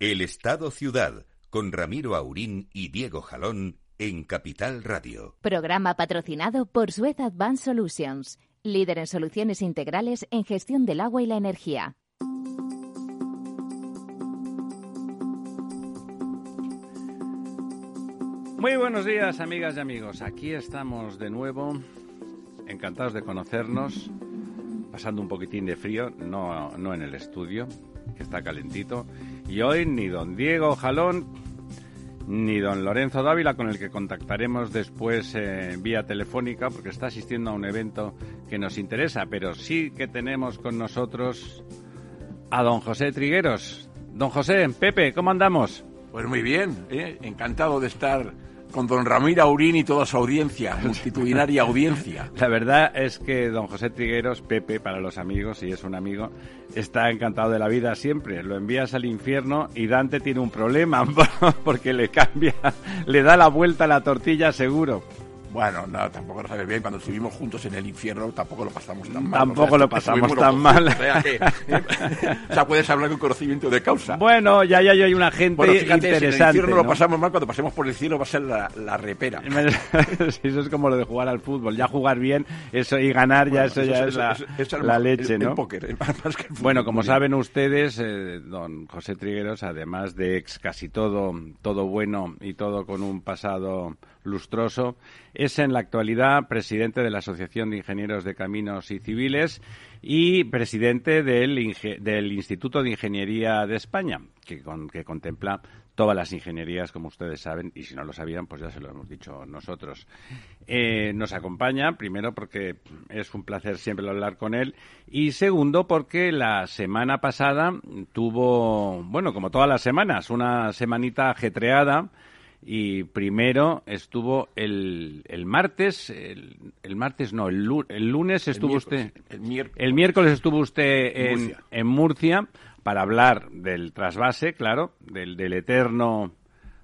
El Estado Ciudad, con Ramiro Aurín y Diego Jalón en Capital Radio. Programa patrocinado por Suez Advanced Solutions, líder en soluciones integrales en gestión del agua y la energía. Muy buenos días, amigas y amigos. Aquí estamos de nuevo, encantados de conocernos, pasando un poquitín de frío, no, no en el estudio, que está calentito. Y hoy ni don Diego Jalón ni don Lorenzo Dávila, con el que contactaremos después eh, vía telefónica, porque está asistiendo a un evento que nos interesa, pero sí que tenemos con nosotros a don José Trigueros. Don José, Pepe, ¿cómo andamos? Pues muy bien, ¿eh? encantado de estar con don Ramiro Aurín y toda su audiencia, multitudinaria audiencia. La verdad es que don José Trigueros, Pepe, para los amigos, y es un amigo, está encantado de la vida siempre. Lo envías al infierno y Dante tiene un problema porque le cambia, le da la vuelta a la tortilla seguro. Bueno, no, tampoco lo sabes bien. Cuando estuvimos juntos en el infierno, tampoco lo pasamos tan mal. Tampoco lo pasamos tan mal. O sea, que, o sea, puedes hablar con conocimiento de causa. Bueno, ya, ya, ya hay una gente Bueno, fíjate, si en el interesante. infierno ¿no? lo pasamos mal, cuando pasemos por el cielo va a ser la, la repera. Eso es como lo de jugar al fútbol. Ya jugar bien eso y ganar, ya eso, ya es la, eso- leche, el- ¿no? El póker, el- más que. Bueno, como saben ustedes, eh, don José Trigueros, además de ex casi todo, todo bueno y todo con un pasado lustroso, es en la actualidad presidente de la Asociación de Ingenieros de Caminos y Civiles y presidente del, Instituto de Ingeniería de España, que, con- que contempla todas las ingenierías, como ustedes saben, y si no lo sabían, pues ya se lo hemos dicho nosotros. Eh, nos acompaña, primero porque es un placer siempre hablar con él, y segundo porque la semana pasada tuvo, bueno, como todas las semanas, una semanita ajetreada, y primero estuvo el, el martes, el, el martes no, el, lu- el lunes estuvo usted, el miércoles. el miércoles estuvo usted en, Murcia. en Murcia para hablar del trasvase, claro, del, del eterno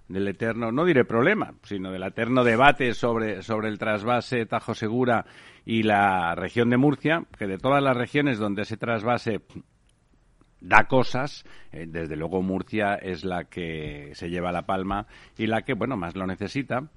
del eterno, no diré problema, sino del eterno debate sobre, sobre el trasvase Tajo Segura y la región de Murcia, que de todas las regiones donde ese trasvase da cosas, eh, desde luego Murcia es la que se lleva la palma y la que, bueno, más lo necesita.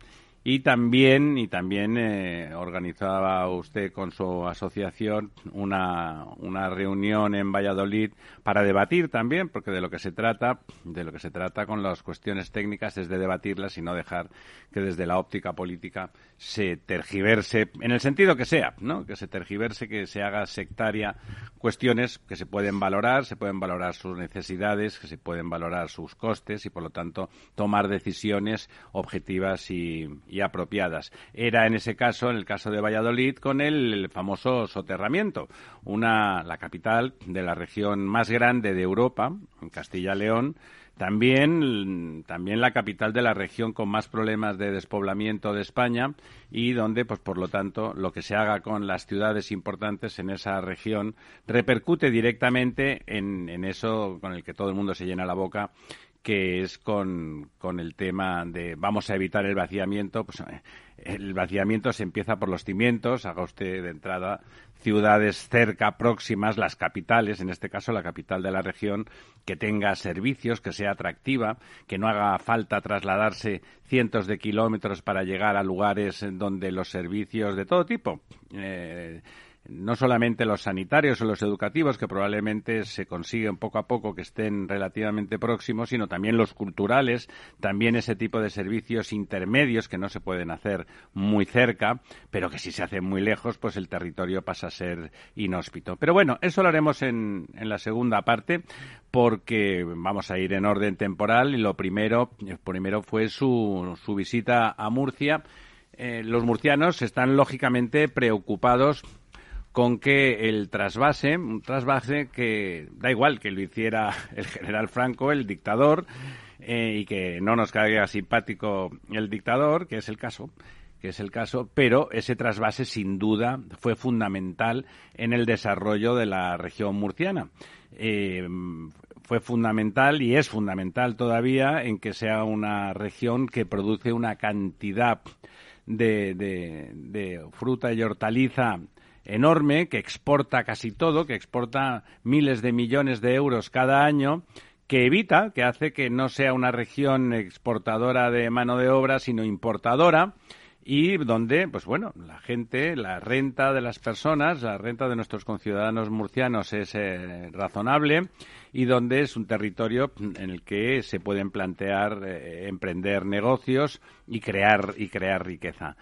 Y también, y también eh, organizaba usted con su asociación una, una reunión en Valladolid para debatir también, porque de lo que se trata, de lo que se trata con las cuestiones técnicas es de debatirlas y no dejar que desde la óptica política se tergiverse, en el sentido que sea, ¿no? Que se tergiverse, que se haga sectaria cuestiones que se pueden valorar, se pueden valorar sus necesidades, que se pueden valorar sus costes y, por lo tanto, tomar decisiones objetivas y, y apropiadas. Era en ese caso, en el caso de Valladolid, con el, famoso soterramiento, una, la capital de la región más grande de Europa, en Castilla-León, también, también la capital de la región con más problemas de despoblamiento de España y donde, pues por lo tanto, lo que se haga con las ciudades importantes en esa región repercute directamente en, en eso con el que todo el mundo se llena la boca que es con, con el tema de vamos a evitar el vaciamiento, pues eh, el vaciamiento se empieza por los cimientos, haga usted de entrada ciudades cerca, próximas, las capitales, en este caso la capital de la región, que tenga servicios, que sea atractiva, que no haga falta trasladarse cientos de kilómetros para llegar a lugares donde los servicios de todo tipo, eh, no solamente los sanitarios o los educativos, que probablemente se consiguen poco a poco que estén relativamente próximos, sino también los culturales, también ese tipo de servicios intermedios que no se pueden hacer muy cerca, pero que si se hacen muy lejos, pues el territorio pasa a ser inhóspito. Pero bueno, eso lo haremos en, en la segunda parte, porque vamos a ir en orden temporal y lo primero, primero fue su, su visita a Murcia. Eh, los murcianos están lógicamente preocupados con que el trasvase, un trasvase que da igual que lo hiciera el general Franco, el dictador, eh, y que no nos caiga simpático el dictador, que es el caso, que es el caso, pero ese trasvase sin duda fue fundamental en el desarrollo de la región murciana. Eh, fue fundamental y es fundamental todavía en que sea una región que produce una cantidad de, de, de fruta y hortaliza enorme, que exporta casi todo, que exporta miles de millones de euros cada año, que evita, que hace que no sea una región exportadora de mano de obra, sino importadora y donde, pues bueno, la gente, la renta de las personas, la renta de nuestros conciudadanos murcianos es eh, razonable y donde es un territorio en el que se pueden plantear eh, emprender negocios y crear y crear riqueza.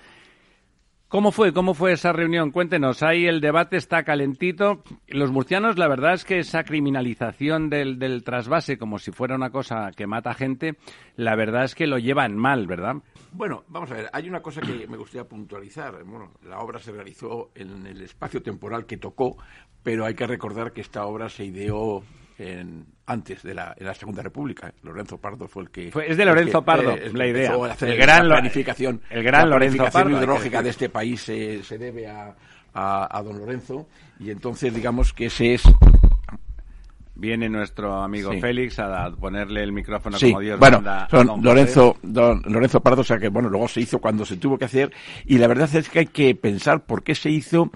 ¿Cómo fue? ¿Cómo fue esa reunión? Cuéntenos. Ahí el debate está calentito. Los murcianos, la verdad es que esa criminalización del, del trasvase como si fuera una cosa que mata gente, la verdad es que lo llevan mal, ¿verdad? Bueno, vamos a ver, hay una cosa que me gustaría puntualizar. Bueno, la obra se realizó en el espacio temporal que tocó, pero hay que recordar que esta obra se ideó en, antes de la, la, Segunda República. Lorenzo Pardo fue el que... es de Lorenzo Pardo eh, la idea. el gran, planificación, el gran la Lorenzo Pardo, hidrológica de este país se, se debe a, a, a, don Lorenzo y entonces digamos que ese es Viene nuestro amigo Sí. Félix a ponerle el micrófono Sí, como Dios bueno, manda don Lorenzo, don Lorenzo Pardo, o sea que bueno, luego se hizo cuando se tuvo que hacer y la verdad es que hay que pensar por qué se hizo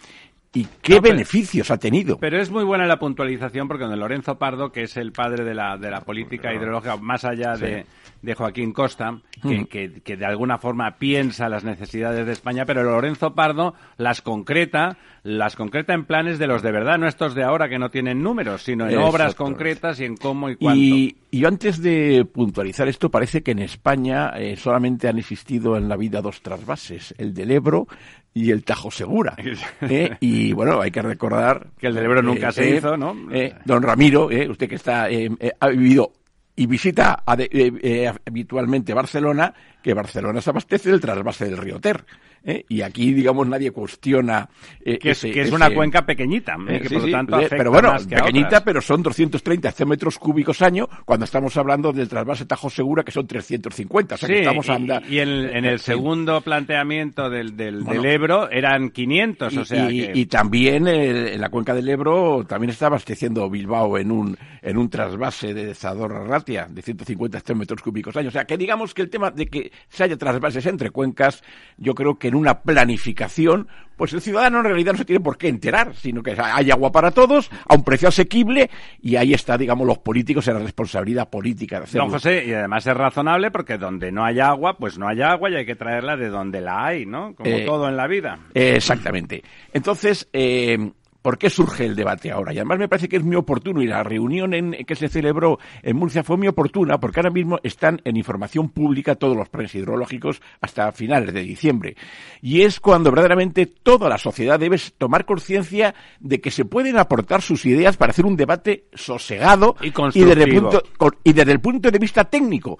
y qué No, pero- beneficios ha tenido. Pero es muy buena la puntualización porque don Lorenzo Pardo, que es el padre de la, de la política hidrológica, más allá de, de Joaquín Costa, que, que- que de alguna forma piensa las necesidades de España, pero Lorenzo Pardo las concreta, las concreta en planes de los de verdad, no estos de ahora que no tienen números, sino en obras concretas y en cómo y cuánto. Y, y yo antes de puntualizar esto, parece que en España eh, solamente han existido en la vida dos trasvases, el del Ebro y el Tajo Segura. ¿eh? Y bueno, hay que recordar... Que el del Ebro nunca se hizo, ¿no? eh, don Ramiro, eh, usted que está eh, eh, ha vivido y visita eh, eh, habitualmente Barcelona, que Barcelona se abastece del trasvase del río Ter. ¿eh? Y aquí, digamos, nadie cuestiona... eh, que es, ese- que es una cuenca pequeñita, ¿eh? que sí, por lo sí, tanto eh, afecta pero bueno, más que a pequeñita, otras. pero son 230 hectómetros cúbicos año, cuando estamos hablando del trasvase Tajo Segura, que son 350. O sea, que Sí, estamos y- anda- y, en, en el Sí. segundo planteamiento del, del, Bueno. del Ebro eran 500, o Y- sea y, que... y también en la cuenca del Ebro también está abasteciendo Bilbao en un en un trasvase de Zadorra Ratia de 150 hectómetros cúbicos año. O sea, que digamos que el tema de que se haya trasvases entre cuencas, yo creo que en una planificación, pues el ciudadano en realidad no se tiene por qué enterar, sino que hay agua para todos, a un precio asequible, y ahí está, digamos, los políticos en la responsabilidad política de hacerlo. Don José, y además es razonable porque donde no hay agua, pues no hay agua y hay que traerla de donde la hay, ¿no? Como Eh, todo en la vida. Eh, Exactamente. Entonces, eh, ¿por qué surge el debate ahora? Y además me parece que es muy oportuno y la reunión en, que se celebró en Murcia fue muy oportuna porque ahora mismo están en información pública todos los planes hidrológicos hasta finales de diciembre. Y es cuando verdaderamente toda la sociedad debe tomar conciencia de que se pueden aportar sus ideas para hacer un debate sosegado Y desde, el punto, y desde el punto de vista técnico.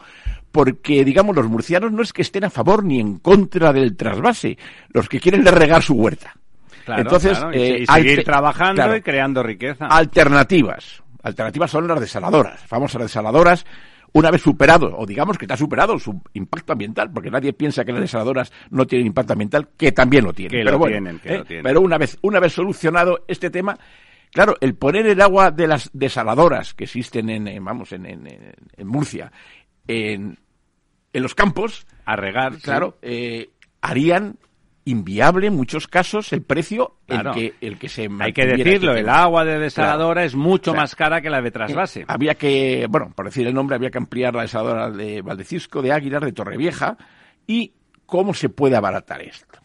Porque, digamos, los murcianos no es que estén a favor ni en contra del trasvase. Los que quieren es regar su huerta. Claro, Entonces, claro, y, eh, y seguir trabajando claro, y creando riqueza. alternativas. Alternativas son las desaladoras, famosas desaladoras. Una vez superado, o digamos que está superado su impacto ambiental, porque nadie piensa que las desaladoras no tienen impacto ambiental, que también lo tienen. Que pero lo bueno, tienen, que ¿eh? lo tienen. Pero una vez, una vez solucionado este tema, claro, el poner el agua de las desaladoras que existen en, vamos, en, en, en- en Murcia, en, en los campos, A regar, sí. claro, eh, harían inviable en muchos casos el precio Claro. el que el que se Hay que decirlo, el agua de desaladora Claro. es mucho O sea, más cara que la de trasvase. Eh, había que, bueno, por decir el nombre, había que ampliar la desaladora de Valdecisco, de Águilas, de Torrevieja. ¿Y cómo se puede abaratar esto?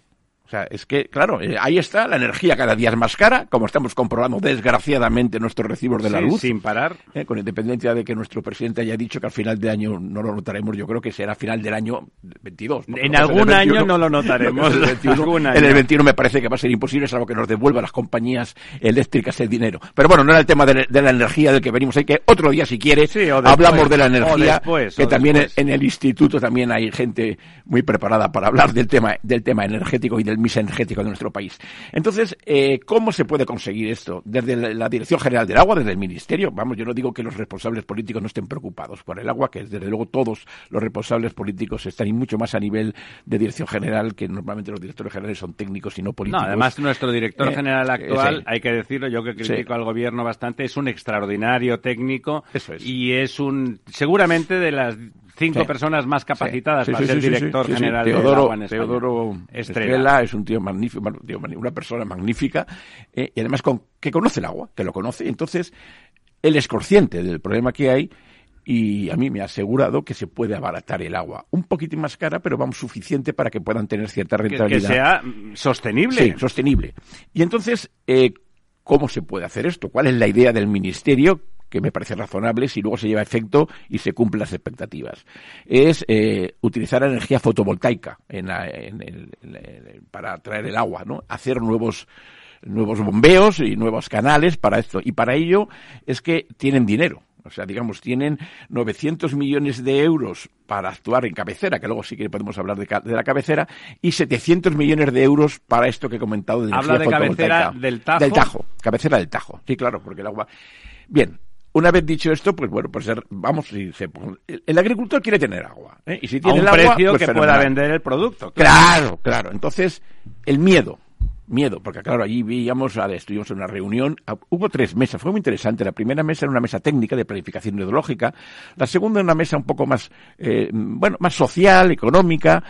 O sea, es que, claro, eh, ahí está, la energía cada día es más cara, como estamos comprobando desgraciadamente nuestros recibos de la Sí, luz. sin parar. Eh, con independencia de que nuestro presidente haya dicho que al final de año no lo notaremos, yo creo que será final del año 22. porque En algún año 21. no lo notaremos. En el 21, Algún en año. el 21 me parece que va a ser imposible, salvo que nos devuelvan las compañías eléctricas el dinero. Pero bueno, no era el tema de, de la energía del que venimos. Hay que otro día, si quiere, Sí, después. hablamos de la energía, después, que también después. en el instituto también hay gente muy preparada para hablar del tema, del tema energético y del mix energético de nuestro país. Entonces, eh, ¿cómo se puede conseguir esto? Desde la, la Dirección General del Agua, desde el Ministerio. Vamos, yo no digo que los responsables políticos no estén preocupados por el agua, que desde luego todos los responsables políticos están y mucho más a nivel de Dirección General, que normalmente los directores generales son técnicos y no No, políticos. además nuestro director Eh, general eh, actual, sí. hay que decirlo, yo que critico Sí. al gobierno bastante, es un extraordinario técnico Eso es. y es un seguramente de las cinco Sí. personas más capacitadas Sí, para ser director general Teodoro, agua en España. Teodoro Estrella. Estrella es un tío magnífico, bueno, tío magnífico, una persona magnífica eh, y además con, que conoce el agua, que lo conoce. Entonces, él es consciente del problema que hay y a mí me ha asegurado que se puede abaratar el agua. Un poquitín más cara, pero vamos, suficiente para que puedan tener cierta rentabilidad. Que, sea mm, sostenible. Sí, sostenible. Y entonces, eh, ¿cómo se puede hacer esto? ¿Cuál es la idea del Ministerio? Que me parece razonable si luego se lleva a efecto y se cumplen las expectativas. Es eh, utilizar energía fotovoltaica en para traer el agua, ¿no? Hacer nuevos nuevos bombeos y nuevos canales para esto. Y para ello es que tienen dinero. O sea, digamos, tienen 900 millones de euros para actuar en cabecera, que luego sí que podemos hablar de, la cabecera, y 700 millones de euros para esto que he comentado de Habla de cabecera del Tajo. Del Tajo, cabecera del Tajo. Sí, claro, porque el agua... Bien, una vez dicho esto, pues bueno, pues vamos, si se, el agricultor quiere tener agua. ¿eh? Y si tiene a un el agua, precio pues que pueda vender el producto. Claro. claro, Entonces, el miedo miedo, porque claro, allí veíamos, estuvimos en una reunión, ah, hubo tres mesas, fue muy interesante. La primera mesa era una mesa técnica de planificación hidrológica, la segunda una mesa un poco más, eh, bueno, más social, económica,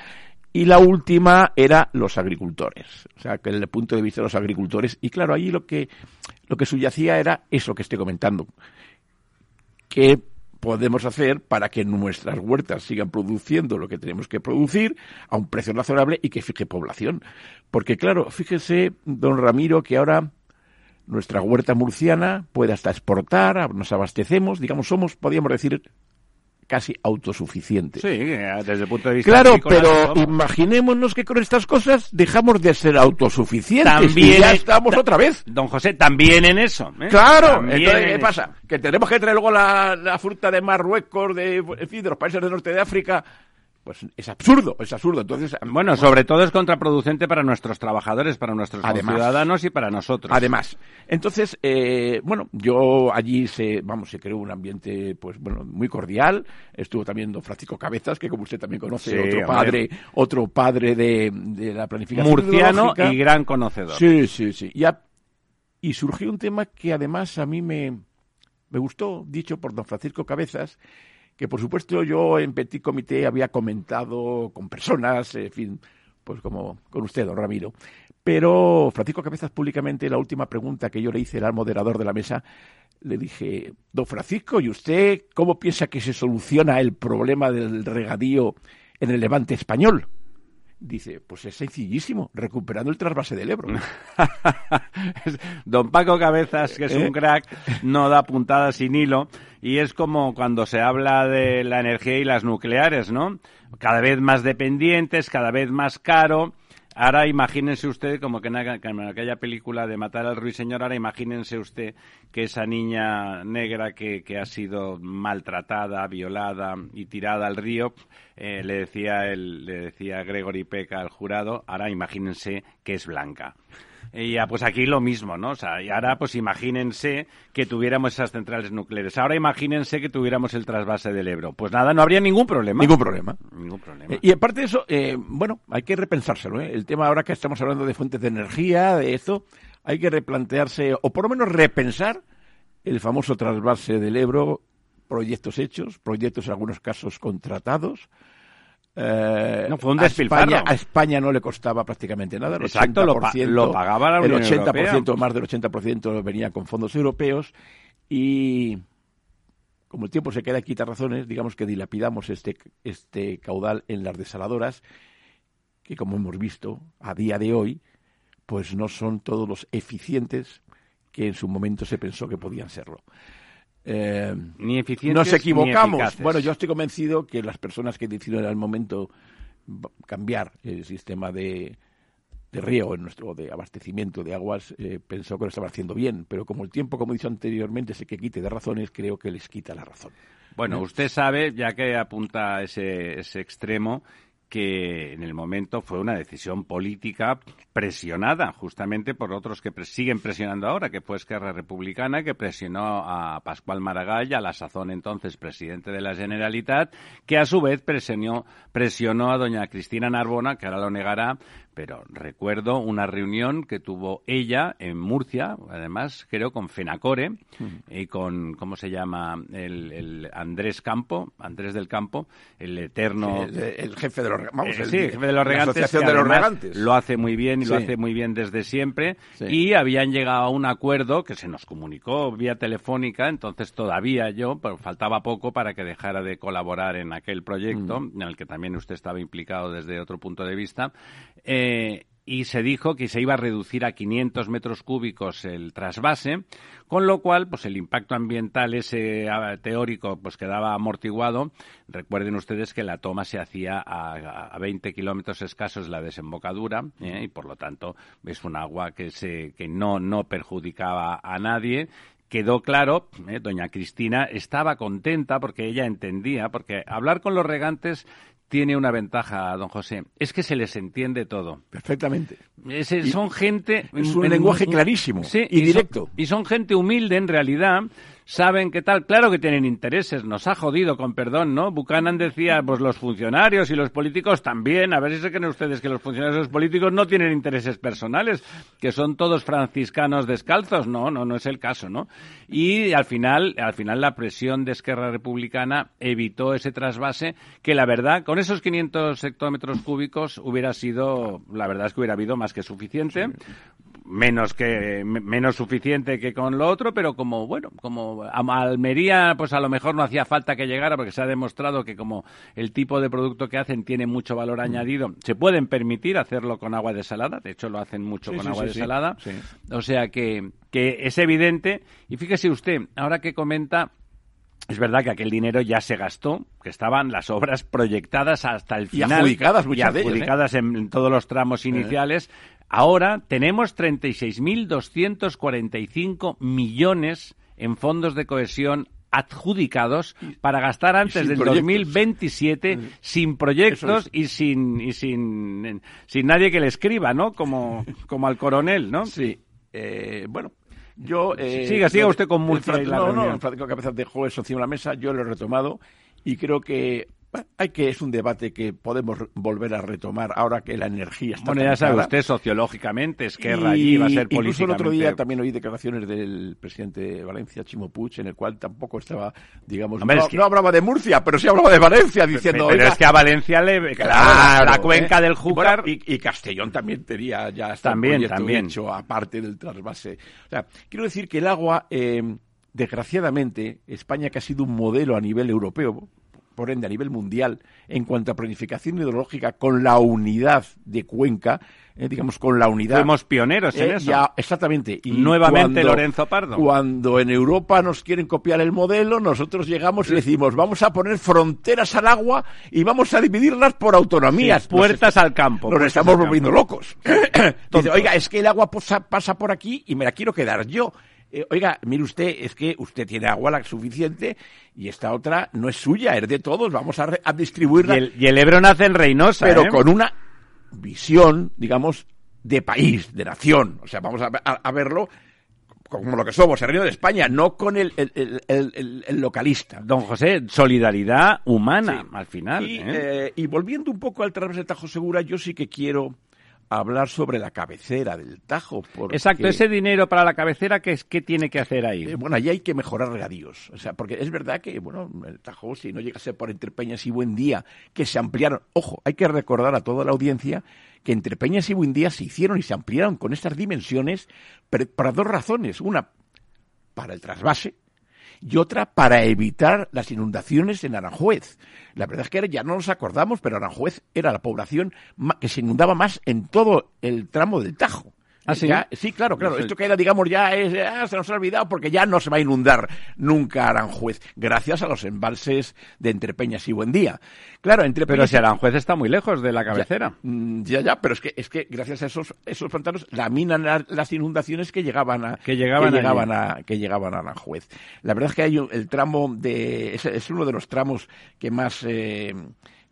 y la última era los agricultores, o sea, que el punto de vista de los agricultores, y claro, allí lo que, lo que subyacía era eso que estoy comentando, que podemos hacer para que nuestras huertas sigan produciendo lo que tenemos que producir a un precio razonable y que fije población. Porque claro, fíjese, don Ramiro, que ahora nuestra huerta murciana puede hasta exportar, nos abastecemos, digamos, somos, podríamos decir, casi autosuficiente. Sí, desde el punto de vista Claro, pero imaginémonos que con estas cosas dejamos de ser autosuficientes también y ya estamos otra vez. Don José, también en eso. ¿eh? Claro, entonces, ¿qué pasa? Que tenemos que traer luego la, la fruta de Marruecos, de, en fin, de los países del norte de África pues es absurdo, es absurdo. Entonces, bueno, sobre todo es contraproducente para nuestros trabajadores, para nuestros ciudadanos y para nosotros. Además, entonces, eh, bueno, yo allí se, vamos, se creó un ambiente, pues bueno, muy cordial. Estuvo también don Francisco Cabezas, que como usted también conoce, otro padre, otro padre de, la planificación murciano y gran conocedor. Sí, sí, sí. Y, y surgió un tema que además a mí me, me gustó, dicho por don Francisco Cabezas que por supuesto yo en Petit Comité había comentado con personas, en fin, pues como con usted, don Ramiro. Pero Francisco Cabezas públicamente, la última pregunta que yo le hice al moderador de la mesa, le dije, don Francisco, ¿y usted cómo piensa que se soluciona el problema del regadío en el levante español? Dice, pues es sencillísimo, recuperando el trasvase del Ebro. Don Paco Cabezas, que es un ¿Eh? crack, no da puntadas sin hilo, y es como cuando se habla de la energía y las nucleares, ¿no? Cada vez más dependientes, cada vez más caro, Ahora imagínense usted, como que en, aquella película de Matar al Ruiseñor, ahora imagínense usted que esa niña negra que, ha sido maltratada, violada y tirada al río, eh, le, decía el, le decía Gregory Peck al jurado, ahora imagínense que es blanca. Y ya, pues aquí lo mismo, ¿no? O sea, y ahora pues imagínense que tuviéramos esas centrales nucleares. Ahora imagínense que tuviéramos el trasvase del Ebro. Pues nada, no habría ningún problema. Ningún problema. Ningún problema. Eh, y aparte de eso, eh, bueno, hay que repensárselo, ¿eh? El tema ahora que estamos hablando de fuentes de energía, de esto, hay que replantearse, o por lo menos repensar el famoso trasvase del Ebro, proyectos hechos, proyectos en algunos casos contratados, eh, no, fue un despilfarro. A España, no le costaba prácticamente nada. El Exacto, lo, pagaba la Unión El 80%, más del 80% venía con fondos europeos y como el tiempo se queda quita razones, digamos que dilapidamos este, este caudal en las desaladoras que como hemos visto a día de hoy, pues no son todos los eficientes que en su momento se pensó que podían serlo. Eh, ni Nos equivocamos. bueno, yo estoy convencido que las personas que decidieron en el momento cambiar el sistema de, de riego en nuestro de abastecimiento de aguas eh, pensó que lo estaba haciendo bien, pero como el tiempo, como he dicho anteriormente, se que quite de razones, creo que les quita la razón. Bueno, usted sabe, ya que apunta ese, ese extremo, que en el momento fue una decisión política presionada justamente por otros que siguen presionando ahora, que fue Esquerra Republicana, que presionó a Pascual Maragall, a la sazón entonces presidente de la Generalitat, que a su vez presionó, presionó a doña Cristina Narbona, que ahora lo negará, pero recuerdo una reunión que tuvo ella en Murcia, además creo con Fenacore y con, ¿cómo se llama? El, Andrés Campo, Andrés del Campo, el eterno... el, jefe de los vamos, Eh, el- sí, el jefe de los la regantes. Asociación que de los regantes. Lo hace muy bien y lo hace muy bien desde siempre. Y habían llegado a un acuerdo que se nos comunicó vía telefónica, entonces todavía yo, pero faltaba poco para que dejara de colaborar en aquel proyecto, Mm. en el que también usted estaba implicado desde otro punto de vista. Eh, y se dijo que se iba a reducir a 500 metros cúbicos el trasvase, con lo cual, pues el impacto ambiental ese ah, teórico, pues quedaba amortiguado. Recuerden ustedes que la toma se hacía a, a 20 kilómetros escasos la desembocadura, ¿eh? y por lo tanto es un agua que se que no no perjudicaba a nadie quedó claro, eh, doña Cristina estaba contenta porque ella entendía, porque hablar con los regantes tiene una ventaja, don José, es que se les entiende todo. Perfectamente. Es- son gente... es un lenguaje clarísimo Sí, y directo. y son gente humilde en realidad, saben qué tal, claro que tienen intereses, nos ha jodido con perdón, ¿no? Buchanan decía, pues los funcionarios y los políticos también, a ver si se creen ustedes que los funcionarios y los políticos no tienen intereses personales, que son todos franciscanos descalzos, no, no, no es el caso, ¿no? Y al final, al final la presión de Esquerra Republicana evitó ese trasvase que la verdad, con esos 500 hectómetros cúbicos hubiera sido, la verdad es que hubiera habido más que suficiente menos que me- menos suficiente que con lo otro, pero como bueno, como a Almería, pues a lo mejor no hacía falta que llegara porque se ha demostrado que como el tipo de producto que hacen tiene mucho valor añadido, se pueden permitir hacerlo con agua desalada, de hecho lo hacen mucho Sí, con sí, agua sí, desalada, o sea que que es evidente y fíjese usted, ahora que comenta es verdad que aquel dinero ya se gastó, que estaban las obras proyectadas hasta el Y final. adjudicadas, y muchas de ellas, ¿eh? adjudicadas en, todos los tramos iniciales. Ahora tenemos 36.245 millones en fondos de cohesión adjudicados para gastar antes sin del proyectos. 2027 sin Eso proyectos es. y sin y sin sin nadie que le escriba, ¿no? Como como al coronel, ¿no? Sí. Eh, bueno, yo... eh, Siga, siga usted con Fra- y la No, reunión. no, Francisco Cabezas dejó eso encima de la mesa, yo lo he retomado y creo que bueno, hay que es un debate que podemos volver a retomar ahora que la energía está Bueno, ya sabe usted, sociológicamente, Esquerra allí va a ser Incluso políticamente... el otro día también oí declaraciones del presidente de Valencia, Chimo Puig, en el cual tampoco estaba, digamos, Hombre, no, es que- no hablaba de Murcia, pero sí hablaba de Valencia, diciendo... pero "Oiga, es que a Valencia le Claro, la cuenca ¿eh? del Júcar Bueno, y, y Castellón también tenía ya está También, también. hecho aparte del trasvase. O sea, quiero decir que el agua, eh, desgraciadamente, España que ha sido un modelo a nivel europeo, por ende a nivel mundial, en cuanto a planificación hidrológica con la unidad de cuenca, eh, digamos con la unidad. fuimos pioneros en Eh, eso. ya, exactamente. Y Nuevamente Lorenzo Pardo. Cuando en Europa nos quieren copiar el modelo, nosotros llegamos y decimos, vamos a poner fronteras al agua y vamos a dividirlas por autonomías. Sí, puertas al campo, Nos estamos volviendo campo. locos. Dice, oiga, es que el agua pasa, pasa por aquí y me la quiero quedar yo. Eh, oiga, mire usted, es que usted tiene agua la suficiente y esta otra no es suya, es de todos, vamos a, re- a y, distribuirla el, y el Ebro nace en Reynosa, pero ¿eh? con una visión, digamos, de país, de nación. O sea, vamos a, a- a verlo como lo que somos, el reino de España, no con el, el- el- el- el- el localista. Don José, solidaridad humana, Sí. al final. Y, ¿eh? eh, y volviendo un poco al través de Tajo Segura, yo sí que quiero hablar sobre la cabecera del Tajo. Porque, Exacto, ese dinero para la cabecera, ¿qué, es, qué tiene que hacer ahí? eh, bueno, allí hay que mejorar regadíos. O sea, porque es verdad que, bueno, el Tajo, si no llegase por entre Peñas y Buen Día, que se ampliaron. Ojo, hay que recordar a toda la audiencia que entre Peñas y Buen Día se hicieron y se ampliaron con estas dimensiones pero para dos razones. Una, para el trasvase, y otra para evitar las inundaciones en Aranjuez. La verdad es que ya no nos acordamos, pero Aranjuez era la población que se inundaba más en todo el tramo del Tajo. ¿Ah, sí? Ya- sí, claro, claro. No sé. Esto que era, digamos, ya es, ah, se nos ha olvidado porque ya no se va a inundar nunca Aranjuez, gracias a los embalses de Entrepeñas y Buendía. Claro, entre Pero si Aranjuez está muy lejos de la cabecera. Mm, Ya, ya, pero es que, es que gracias a esos, esos pantanos laminan la- las inundaciones que llegaban a Que llegaban que llegaban allí. a que llegaban a Aranjuez. La verdad es que hay un- el tramo de es, es uno de los tramos que más eh,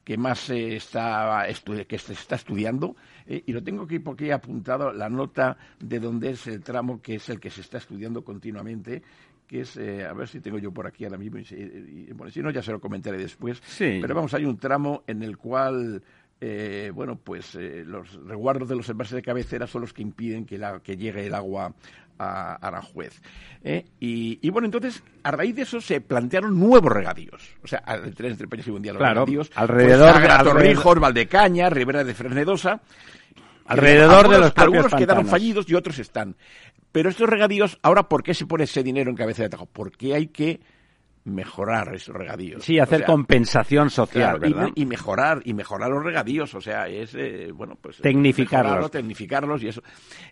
que más se está que se está estudiando eh, y lo tengo aquí porque he apuntado la nota de donde es el tramo que es el que se está estudiando continuamente que es, eh, a ver si tengo yo por aquí ahora mismo, y, y- bueno, si no ya se lo comentaré después, Sí. pero vamos, hay un tramo en el cual eh, bueno, pues eh, los resguardos de los embalses de cabecera son los que impiden que, la- que llegue el agua a Aranjuez. ¿eh? Y, bueno, entonces, a raíz de eso se plantearon nuevos regadíos. O sea, el tren entre Peñas y Mundial, los Claro, regadíos. alrededor pues, de- Sagra, alrededor- Torrijos, Valdecaña, Ribera de Fresnedosa. Alrededor de Algunos- los propios Algunos quedaron fallidos y otros están. Pero estos regadíos, ahora, ¿por qué se pone ese dinero en cabeza de atajo? Porque hay que mejorar esos regadíos. Sí, hacer O sea, compensación social, Claro, ¿verdad? y mejorar y mejorar los regadíos, o sea, es eh, bueno, pues Tecnificarlos. tecnificarlos y eso.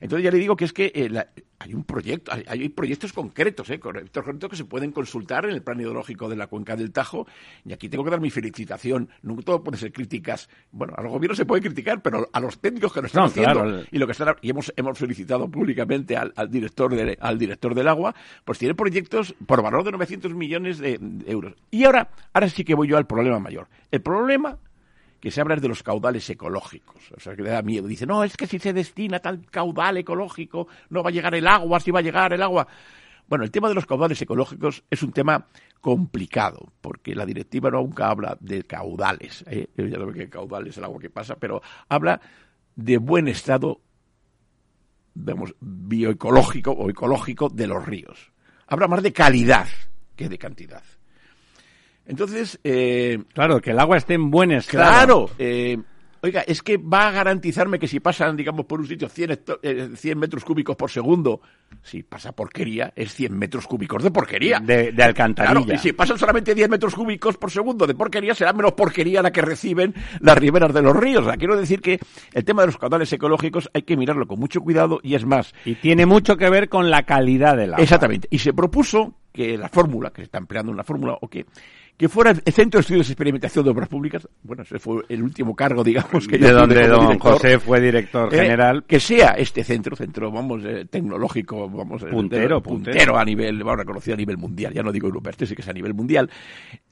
Entonces ya le digo que es que eh, la- hay un proyecto, hay, hay proyectos concretos, eh, proyectos concretos que se pueden consultar en el plan hidrológico de la cuenca del Tajo y aquí tengo que dar mi felicitación. No todo puede ser críticas. Bueno, a los gobiernos se puede criticar, pero a los técnicos que lo están No, haciendo claro. y lo que están y hemos hemos solicitado públicamente al, al director de- al director del agua, pues tiene proyectos por valor de 900 millones euros. Y ahora ahora sí que voy yo al problema mayor. El problema que se habla es de los caudales ecológicos. O sea, que le da miedo. Dice, no, es que si se destina tal caudal ecológico, no va a llegar el agua, si va a llegar el agua. Bueno, el tema de los caudales ecológicos es un tema complicado, porque la directiva no nunca habla de caudales. ¿eh? Ya saben que caudal es el agua que pasa, pero habla de buen estado, vemos, bioecológico o ecológico de los ríos. Habla más de calidad que de cantidad. Entonces, eh, Claro, que el agua esté en buen estado. Claro. eh, oiga, es que va a garantizarme que si pasan, digamos, por un sitio 100, hecto- eh, 100 metros cúbicos por segundo, si pasa porquería, es 100 metros cúbicos de porquería. De, de alcantarilla. Claro, y si pasan solamente 10 metros cúbicos por segundo de porquería, será menos porquería la que reciben las riberas de los ríos. O sea, quiero decir que el tema de los caudales ecológicos hay que mirarlo con mucho cuidado y es más, Y tiene mucho que ver con la calidad del agua. Exactamente. Y se propuso que la fórmula, que se está empleando una fórmula, o que, que fuera el Centro de Estudios y Experimentación de Obras Públicas, bueno, ese fue el último cargo, digamos, que yo de tuve donde don director, José fue director eh, general. que sea este centro, centro, vamos, eh, tecnológico, vamos, eh, Puntero, de- puntero. a nivel, vamos, reconocido a nivel mundial, ya no digo europeo, este sí que es a nivel mundial,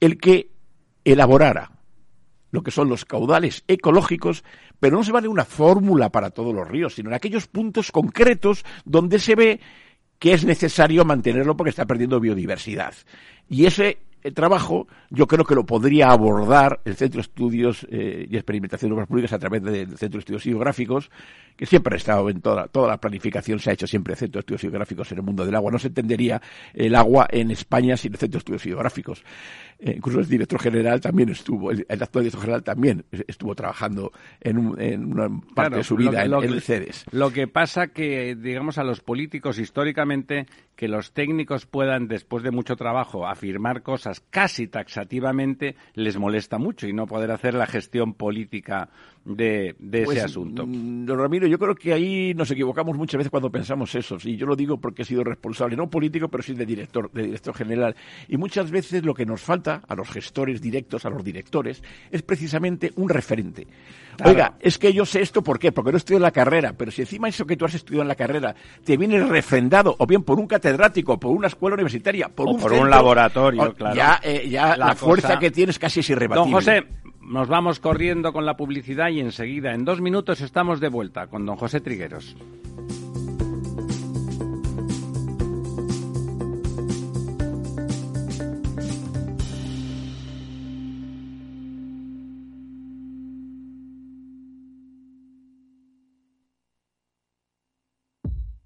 el que elaborara lo que son los caudales ecológicos, pero no se vale una fórmula para todos los ríos, sino en aquellos puntos concretos donde se ve que es necesario mantenerlo porque está perdiendo biodiversidad. Y ese eh, trabajo yo creo que lo podría abordar el Centro de Estudios eh, y Experimentación de Obras Públicas a través del Centro de Estudios Hidrográficos, que siempre ha estado en toda, toda la planificación, se ha hecho siempre el Centro de Estudios Hidrográficos en el mundo del agua. No se entendería el agua en España sin el Centro de Estudios Hidrográficos. Eh, incluso el director general también estuvo, el, el actual director general también estuvo trabajando en, un- en una parte Claro, de su vida en, lo en que- el CEDES. Lo que pasa que, digamos, a los políticos históricamente, que los técnicos puedan, después de mucho trabajo, afirmar cosas casi taxativamente, les molesta mucho y no poder hacer la gestión política de, de Pues, ese asunto. mm, Don Ramiro, yo creo que ahí nos equivocamos muchas veces cuando pensamos eso. Y yo lo digo porque he sido responsable, no político, pero sí de director, de director general. Y muchas veces lo que nos falta a los gestores directos, a los directores, es precisamente un referente. Claro. Oiga, es que yo sé esto, ¿por qué? Porque no estudié en la carrera, pero si encima eso que tú has estudiado en la carrera te viene refrendado, o bien por un catedrático, por una escuela universitaria, por O un por un laboratorio, claro. Ya, eh, ya La la, fuerza cosa- que tienes casi es irrebatible. Don José, nos vamos corriendo con la publicidad y enseguida, en dos minutos, estamos de vuelta con don José Trigueros.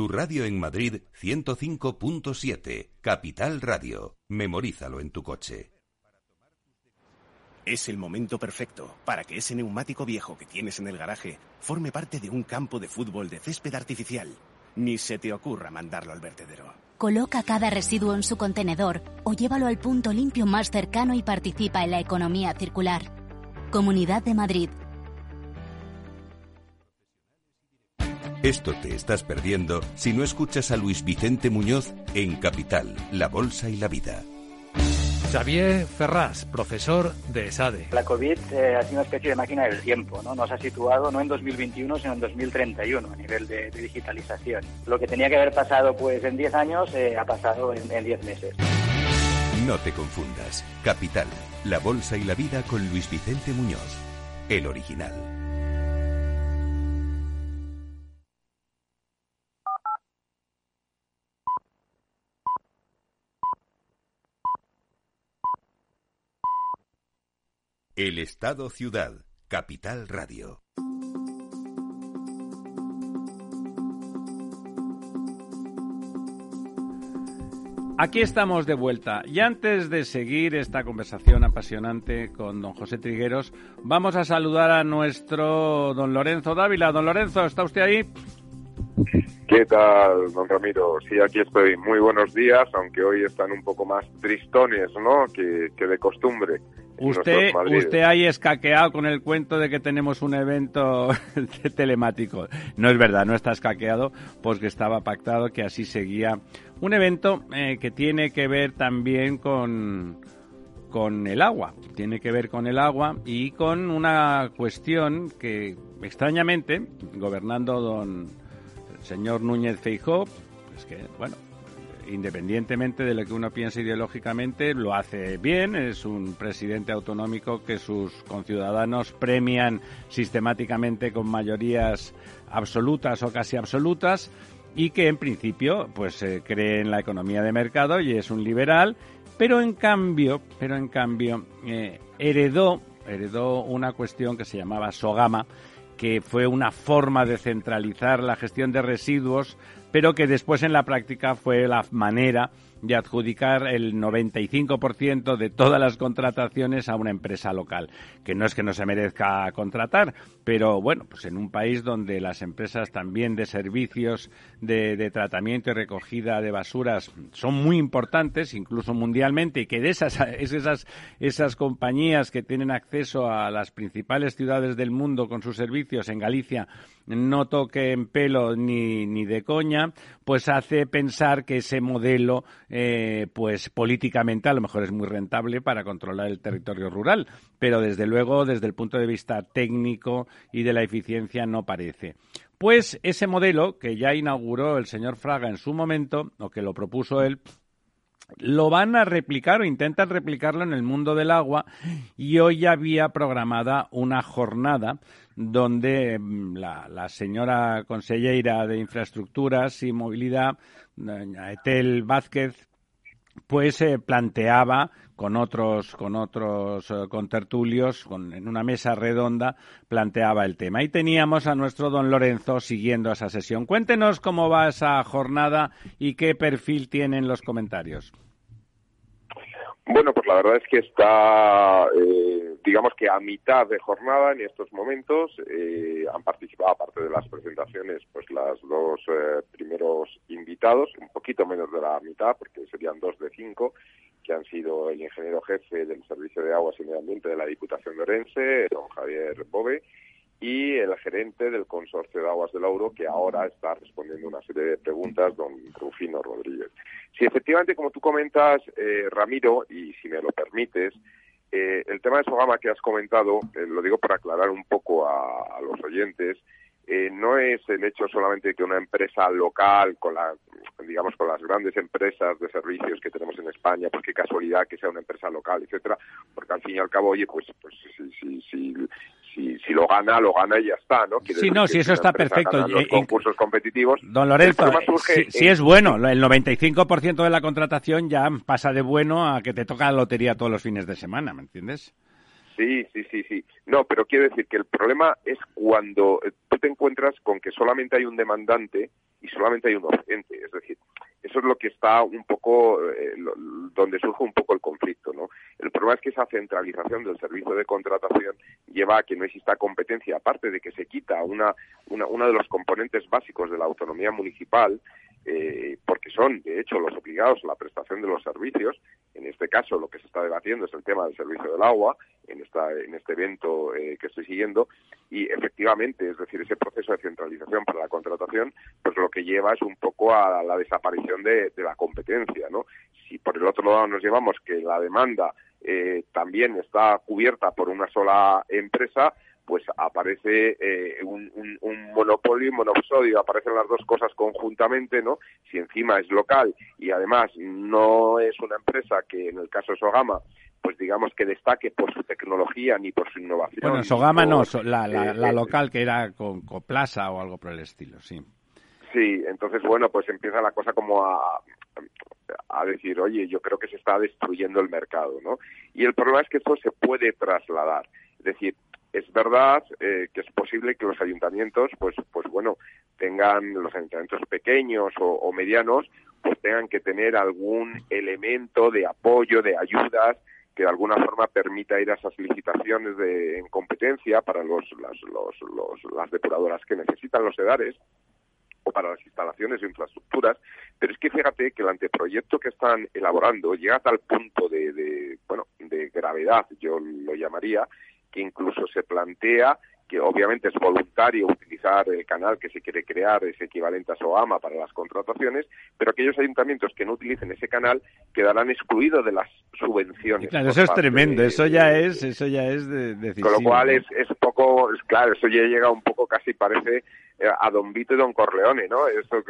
Tu radio en Madrid 105.7, Capital Radio. Memorízalo en tu coche. Es el momento perfecto para que ese neumático viejo que tienes en el garaje forme parte de un campo de fútbol de césped artificial. Ni se te ocurra mandarlo al vertedero. Coloca cada residuo en su contenedor o llévalo al punto limpio más cercano y participa en la economía circular. Comunidad de Madrid. Esto te estás perdiendo si no escuchas a Luis Vicente Muñoz en Capital, La Bolsa y la Vida. Xavier Ferraz, profesor de ESADE. La COVID eh, ha sido una especie de máquina del tiempo, ¿no? Nos ha situado no en 2021, sino en 2031 a nivel de, digitalización. Lo que tenía que haber pasado pues en 10 años eh, ha pasado en 10 meses. No te confundas. Capital, la bolsa y la vida con Luis Vicente Muñoz, el original. El Estado Ciudad, Capital Radio. Aquí estamos de vuelta y antes de seguir esta conversación apasionante con don José Trigueros, vamos a saludar a nuestro don Lorenzo Dávila. Don Lorenzo, ¿está usted ahí? ¿Qué tal, don Ramiro? Sí, aquí estoy. Muy buenos días, aunque hoy están un poco más tristones, ¿no? Que, que de costumbre. Usted, usted ahí escaqueado con el cuento de que tenemos un evento telemático. No es verdad, no está escaqueado porque estaba pactado que así seguía. Un evento eh, que tiene que ver también con, con el agua. Tiene que ver con el agua y con una cuestión que, extrañamente, gobernando don el señor Núñez Feijó, pues que, bueno, independientemente de lo que uno piense ideológicamente, lo hace bien. Es un presidente autonómico que sus conciudadanos premian sistemáticamente con mayorías absolutas o casi absolutas y que en principio pues cree en la economía de mercado y es un liberal, pero en cambio, pero en cambio eh, heredó heredó una cuestión que se llamaba Sogama, que fue una forma de centralizar la gestión de residuos pero que después en la práctica fue la manera de adjudicar el 95% de todas las contrataciones a una empresa local, que no es que no se merezca contratar, pero bueno, pues en un país donde las empresas también de servicios de, tratamiento y recogida de basuras son muy importantes, incluso mundialmente, y que de esas, esas, esas compañías que tienen acceso a las principales ciudades del mundo con sus servicios en Galicia no toquen pelo ni, ni de coña, pues hace pensar que ese modelo, eh, pues políticamente a lo mejor es muy rentable para controlar el territorio rural, pero desde luego desde el punto de vista técnico y de la eficiencia no parece. Pues ese modelo que ya inauguró el señor Fraga en su momento, o que lo propuso él, lo van a replicar o intentan replicarlo en el mundo del agua y hoy había programada una jornada donde mm, la, señora consellera de Infraestructuras y Movilidad, Etel Vázquez, pues eh, planteaba con otros con otros eh, contertulios con, en una mesa redonda planteaba el tema. Y teníamos a nuestro don Lorenzo siguiendo esa sesión. Cuéntenos cómo va esa jornada y qué perfil tienen los comentarios bueno, pues la verdad es que está, eh, digamos que a mitad de jornada en estos momentos. Eh, han participado, aparte de las presentaciones, pues las dos eh, primeros invitados, un poquito menos de la mitad, porque serían dos de cinco, que han sido el ingeniero jefe del Servicio de Aguas y Medio Ambiente de la Diputación de don Javier Bove, y el gerente del Consorcio de Aguas del Auro, que ahora está respondiendo una serie de preguntas, don Rufino Rodríguez. Si efectivamente, como tú comentas, eh, Ramiro, y si me lo permites, eh, el tema de Sogama que has comentado, eh, lo digo para aclarar un poco a, los oyentes, no es el hecho solamente de que una empresa local, con la, digamos, con las grandes empresas de servicios que tenemos en España, pues qué casualidad que sea una empresa local, etcétera, porque al fin y al cabo, oye, pues, pues si, si, si, si, si lo gana, lo gana y ya está, ¿no? sí, no, si eso está perfecto. Los concursos competitivos. Don Lorenzo, si, es bueno, el 95% de la contratación ya pasa de bueno a que te toca la lotería todos los fines de semana, ¿me entiendes? Sí, sí, sí, sí. No, pero quiero decir que el problema es cuando eh, tú te encuentras con que solamente hay un demandante y solamente hay un oferente. Es decir, eso es lo que está un poco, eh, donde surge un poco el conflicto, ¿no? El problema es que esa centralización del servicio de contratación lleva a que no exista competencia, aparte de que se quita una, una uno de los componentes básicos de la autonomía municipal, eh, porque son, de hecho, los obligados a la prestación de los servicios. En este caso, lo que se está debatiendo es el tema del servicio del agua, en, esta, en este evento eh, que estoy siguiendo, y efectivamente, es decir, ese proceso de centralización para la contratación, pues lo que lleva es un poco a la desaparición de, la competencia, ¿no? Si por el otro lado nos llevamos que la demanda eh, también está cubierta por una sola empresa, pues aparece eh, un, monopolio y monosodio, aparecen las dos cosas conjuntamente, ¿no? Si encima es local y además no es una empresa que en el caso de Sogama pues digamos que destaque por su tecnología ni por su innovación. Bueno, Sogama no, la, la, eh, eh, local que era con Coplaza o algo por el estilo, sí. Sí, entonces bueno, pues empieza la cosa como a, a decir, oye, yo creo que se está destruyendo el mercado, ¿no? Y el problema es que esto se puede trasladar. Es decir, es verdad eh, que es posible que los ayuntamientos, pues, pues bueno, tengan los ayuntamientos pequeños o, medianos, pues tengan que tener algún elemento de apoyo, de ayudas que de alguna forma permita ir a esas licitaciones de, en competencia para los, las, los, los, las depuradoras que necesitan los edares o para las instalaciones e infraestructuras, pero es que fíjate que el anteproyecto que están elaborando llega a tal punto de, de bueno, de gravedad, yo lo llamaría, que incluso se plantea que obviamente es voluntario utilizar el canal que se quiere crear, es equivalente a SOAMA para las contrataciones, pero aquellos ayuntamientos que no utilicen ese canal quedarán excluidos de las subvenciones. claro, eso es tremendo, eso ya es, eso ya es de, Con lo cual es, es poco, es, claro, eso ya llega un poco casi parece a Don Vito y Don Corleone, ¿no? Esto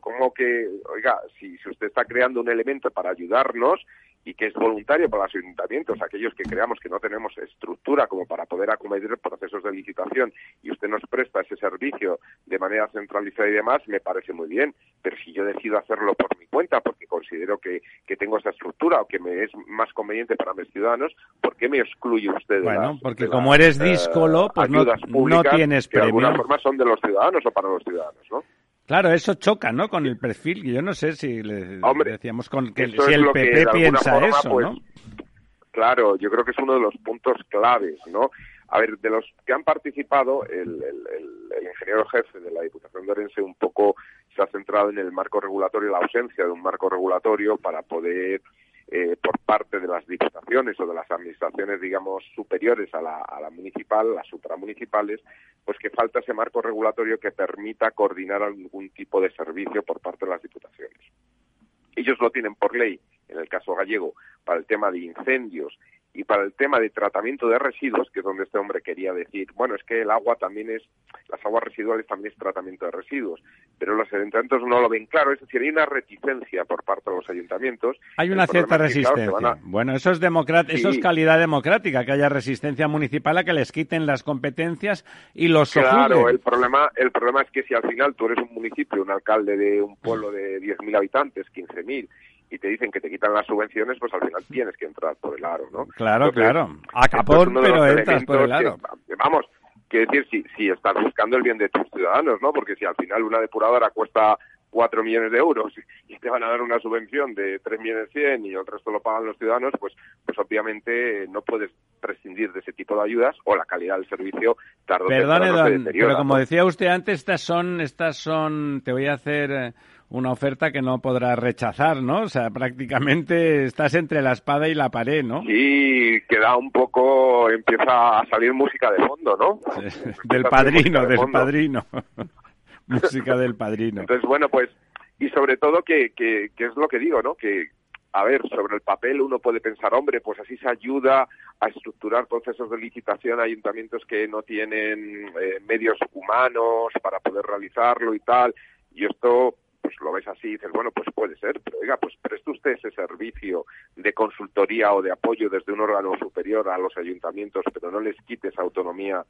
como que, oiga, si, si usted está creando un elemento para ayudarnos y que es voluntario para los ayuntamientos, aquellos que creamos que no tenemos estructura como para poder acometer procesos de licitación y usted nos presta ese servicio de manera centralizada y demás, me parece muy bien. Pero si yo decido hacerlo por mi cuenta, porque considero que, que tengo esa estructura o que me es más conveniente para mis ciudadanos, ¿por qué me excluye usted de Bueno, porque como eres díscolo, pues no, no, tienes que de alguna forma son de los ciudadanos o para los ciudadanos, ¿no? Claro, eso choca, ¿no? Con el perfil. Yo no sé si le decíamos con que si el PP piensa eso, pues, ¿no? Claro, yo creo que es uno de los puntos claves, ¿no? A ver, de los que han participado, el, ingeniero jefe de la Diputación de Orense un poco se ha centrado en el marco regulatorio, la ausencia de un marco regulatorio para poder eh, por parte de las diputaciones o de las administraciones, digamos, superiores a la, a la municipal, las supramunicipales, pues que falta ese marco regulatorio que permita coordinar algún tipo de servicio por parte de las diputaciones. Ellos lo tienen por ley, en el caso gallego, para el tema de incendios y para el tema de tratamiento de residuos, que es donde este hombre quería decir, bueno, es que el agua también es, las aguas residuales también es tratamiento de residuos, pero los ayuntamientos no lo ven claro, es decir, hay una reticencia por parte de los ayuntamientos. Hay una cierta resistencia. Bueno, eso es, eso es calidad democrática, que haya resistencia municipal a que les quiten las competencias y los Claro, el problema, el problema es que si al final tú eres un municipio, un alcalde de un pueblo de 10.000 habitantes, 15.000, y te dicen que te quitan las subvenciones, pues al final tienes que entrar por el aro, ¿no? Claro, claro. A capón, pero entras por el aro. vamos, quiero decir, si, si estás buscando el bien de tus ciudadanos, ¿no? Porque si al final una depuradora cuesta 4 millones de euros y te van a dar una subvención de 3 millones 100 y el resto lo pagan los ciudadanos, pues, pues obviamente no puedes prescindir de ese tipo de ayudas o la calidad del servicio tarde o temprano pero como decía usted antes, estas son, estas son, te voy a hacer eh, una oferta que no podrás rechazar, ¿no? O sea, prácticamente estás entre la espada y la pared, ¿no? Sí, queda un poco, empieza a salir música de fondo, ¿no? del padrino, del padrino. música del padrino. Entonces, bueno, pues, y sobre todo que, que, que es lo que digo, ¿no? Que, a ver, sobre el papel uno puede pensar, hombre, pues así se ayuda a estructurar procesos de licitación a ayuntamientos que no tienen eh, medios humanos para poder realizarlo y tal. Y esto pues lo ves así y dices, bueno, pues puede ser, pero oiga, pues preste usted ese servicio de consultoría o de apoyo desde un órgano superior a los ayuntamientos, pero no les quite esa autonomía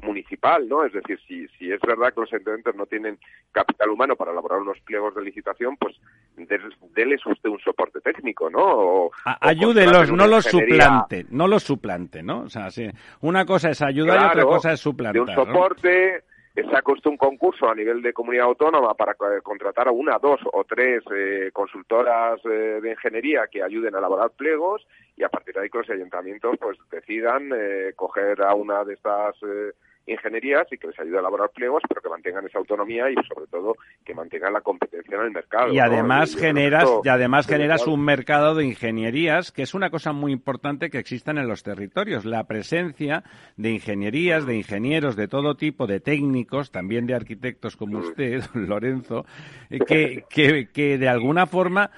municipal, ¿no? Es decir, si, si es verdad que los ayuntamientos no tienen capital humano para elaborar unos pliegos de licitación, pues déles usted un soporte técnico, ¿no? ayúdelos, no los suplante, no los suplante, ¿no? O sea, sí, una cosa es ayudar y otra cosa es suplantar. De un soporte, se ha un concurso a nivel de comunidad autónoma para contratar a una, dos o tres eh, consultoras eh, de ingeniería que ayuden a elaborar pliegos y a partir de ahí que los ayuntamientos pues decidan eh, coger a una de estas ingenierías y que les ayude a elaborar pliegos, pero que mantengan esa autonomía y sobre todo que mantengan la competencia en el mercado. Y además generas, y además generas un mercado de ingenierías, que es una cosa muy importante que existan en los territorios, la presencia de ingenierías, de ingenieros de todo tipo, de técnicos, también de arquitectos como mm. usted, Lorenzo, eh, que, que, que de alguna forma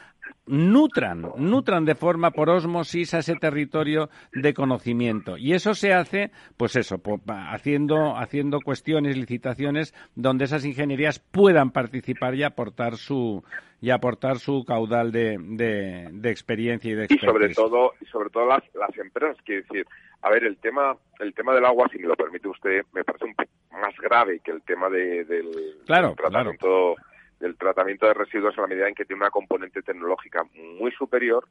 nutran, nutran de forma por osmosis a ese territorio de conocimiento. Y eso se hace, pues eso, haciendo, haciendo cuestiones, licitaciones, donde esas ingenierías puedan participar y aportar su, y aportar su caudal de, de, experiencia y de expertise. Y sobre todo, y sobre todo las, las empresas, quiero decir, a ver, el tema, el tema del agua, si me lo permite usted, me parece un poco más grave que el tema de, del, claro, tratamiento del tratamiento de residuos en la medida en que tiene una componente tecnológica muy superior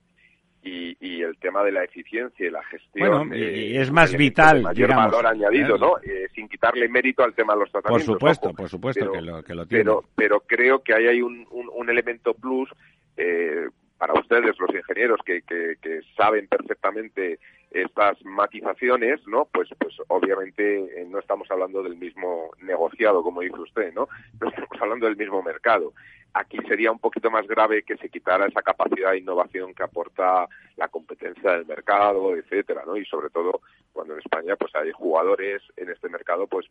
y, y el tema de la eficiencia y la gestión bueno, y es más vital mayor valor añadido no eh, sin quitarle mérito al tema de los tratamientos por supuesto por supuesto que, lo, que lo tiene. pero pero creo que ahí hay un, un, un elemento plus eh, para ustedes, los ingenieros que, que, que, saben perfectamente estas matizaciones, ¿no? Pues, pues obviamente eh, no estamos hablando del mismo negociado, como dice usted, ¿no? No estamos hablando del mismo mercado. Aquí sería un poquito más grave que se quitara esa capacidad de innovación que aporta la competencia del mercado, etcétera, ¿no? Y sobre todo cuando en España pues hay jugadores en este mercado pues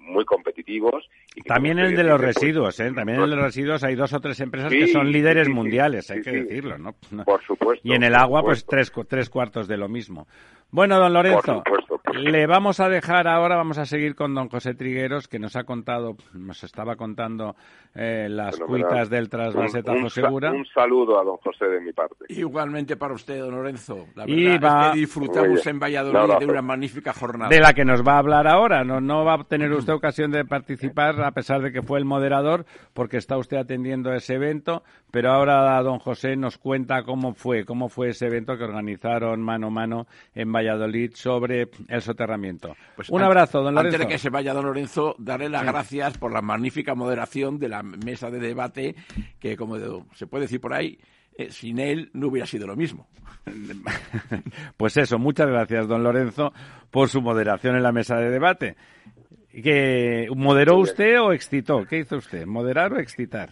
muy competitivos. Y También el de los pues, residuos, ¿eh? También el de los residuos hay dos o tres empresas que son líderes mundiales, hay que decirlo, ¿no? Por supuesto. Y en el agua pues tres, tres cuartos de lo mismo. Bueno, don Lorenzo, le vamos a dejar ahora, vamos a seguir con don José Trigueros, que nos ha contado, nos estaba contando eh, las cuitas del trasvase Tajo Segura. Un saludo a don José de mi parte. Igualmente para usted, don Lorenzo. La verdad es que disfrutamos en Valladolid de una magnífica jornada. De la que nos va a hablar ahora. No, no va a tener usted ocasión de participar, a pesar de que fue el moderador, porque está usted atendiendo ese evento, pero ahora don José nos cuenta cómo fue, cómo fue ese evento que organizaron mano a mano en Valladolid Valladolid sobre el soterramiento. Pues Un abrazo, don Lorenzo. Antes de que se vaya don Lorenzo, darle las gracias por la magnífica moderación de la mesa de debate, que como se puede decir por ahí, eh, sin él no hubiera sido lo mismo. Pues eso, muchas gracias, don Lorenzo, por su moderación en la mesa de debate. ¿Que ¿Moderó usted o excitó? ¿Qué hizo usted? ¿Moderar o excitar?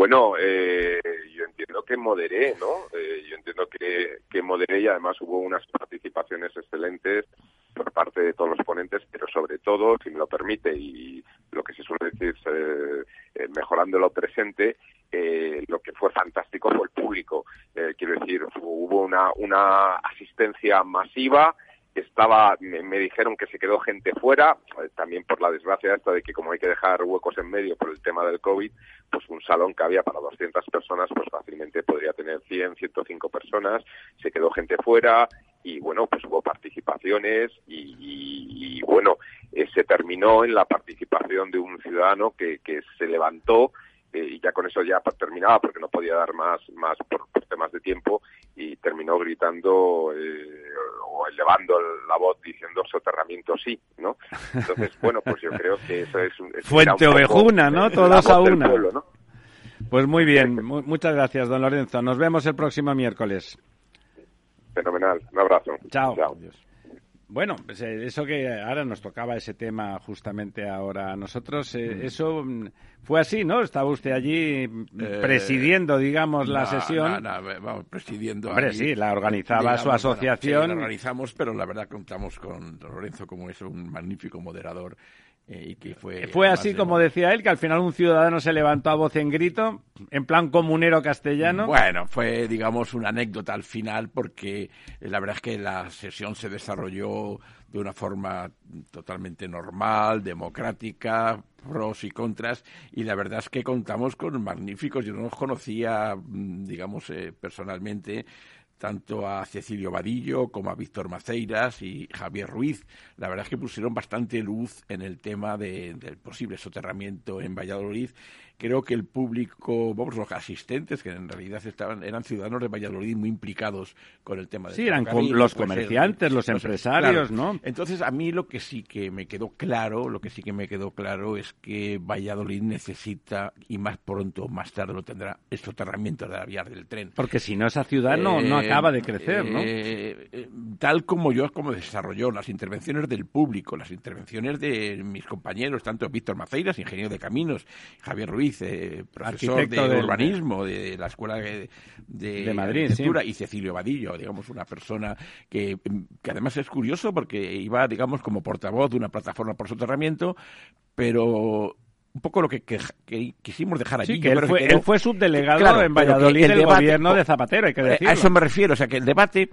Bueno, eh, yo entiendo que moderé, ¿no? Eh, yo entiendo que, que moderé y además hubo unas participaciones excelentes por parte de todos los ponentes, pero sobre todo, si me lo permite, y lo que se suele decir, eh, mejorando lo presente, eh, lo que fue fantástico fue el público. Eh, quiero decir, hubo una, una asistencia masiva, estaba me, dijeron que se quedó gente fuera eh, también por la desgracia esta de que como hay que dejar huecos en medio por el tema del covid pues un salón que había para 200 personas pues fácilmente podría tener 100 105 personas se quedó gente fuera y bueno pues hubo participaciones y, bueno eh, se terminó en la participación de un ciudadano que, que se levantó eh, y ya con eso ya terminaba porque no podía dar más más por, temas de tiempo y terminó gritando eh, o elevando la voz diciendo soterramiento sí, ¿no? Entonces, bueno, pues yo creo que eso es... un Fuente ovejuna, ¿no? Todos a una. Pues muy bien, muchas gracias, don Lorenzo. Nos vemos el próximo miércoles. Fenomenal, un abrazo. Chao. Chao. Bueno, pues eh, eso que ahora nos tocaba ese tema justamente ahora a nosotros, eh, mm. eso mm, fue así, ¿no? Estaba usted allí mm, eh, presidiendo, digamos, la sesión. vamos, presidiendo. Hombre, sí, la organizaba su asociación. la organizamos, pero la verdad contamos con Lorenzo como es un magnífico moderador eh, fue, así como decía él, que al final un ciudadano se levantó a voz en grito, en plan comunero castellano. Bueno, fue, digamos, una anécdota al final, porque la verdad es que la sesión se desarrolló de una forma totalmente normal, democrática, pros y contras, y la verdad es que contamos con magníficos, yo no los conocía, mm, digamos, eh, personalmente, tanto a Cecilio Vadillo como a Víctor Maceiras y Javier Ruiz. La verdad es que pusieron bastante luz en el tema del posible soterramiento en Valladolid creo que el público, vamos, los asistentes, que en realidad estaban, eran ciudadanos de Valladolid muy implicados con el tema de Sí, eran los comerciantes, los, empresarios, ¿no? Entonces, a mí lo que sí que me quedó claro, lo que sí que me quedó claro es que Valladolid necesita, y más pronto, más tarde lo tendrá, el soterramiento de la vía del tren. Porque si no, esa ciudad no, no eh, acaba de crecer, ¿no? Eh, eh, tal como yo, como desarrolló las intervenciones del público, las intervenciones de mis compañeros, tanto Víctor Maceiras, ingeniero de caminos, Javier Ruiz, profesor de urbanismo de, la Escuela de, de, Madrid, y Cecilio Vadillo, digamos, una persona que, que además es curioso porque iba, digamos, como portavoz de una plataforma por soterramiento, pero un poco lo que, quisimos dejar allí. que él, fue, subdelegado en Valladolid del gobierno de Zapatero, hay que decirlo. A eso me refiero, o sea, que el debate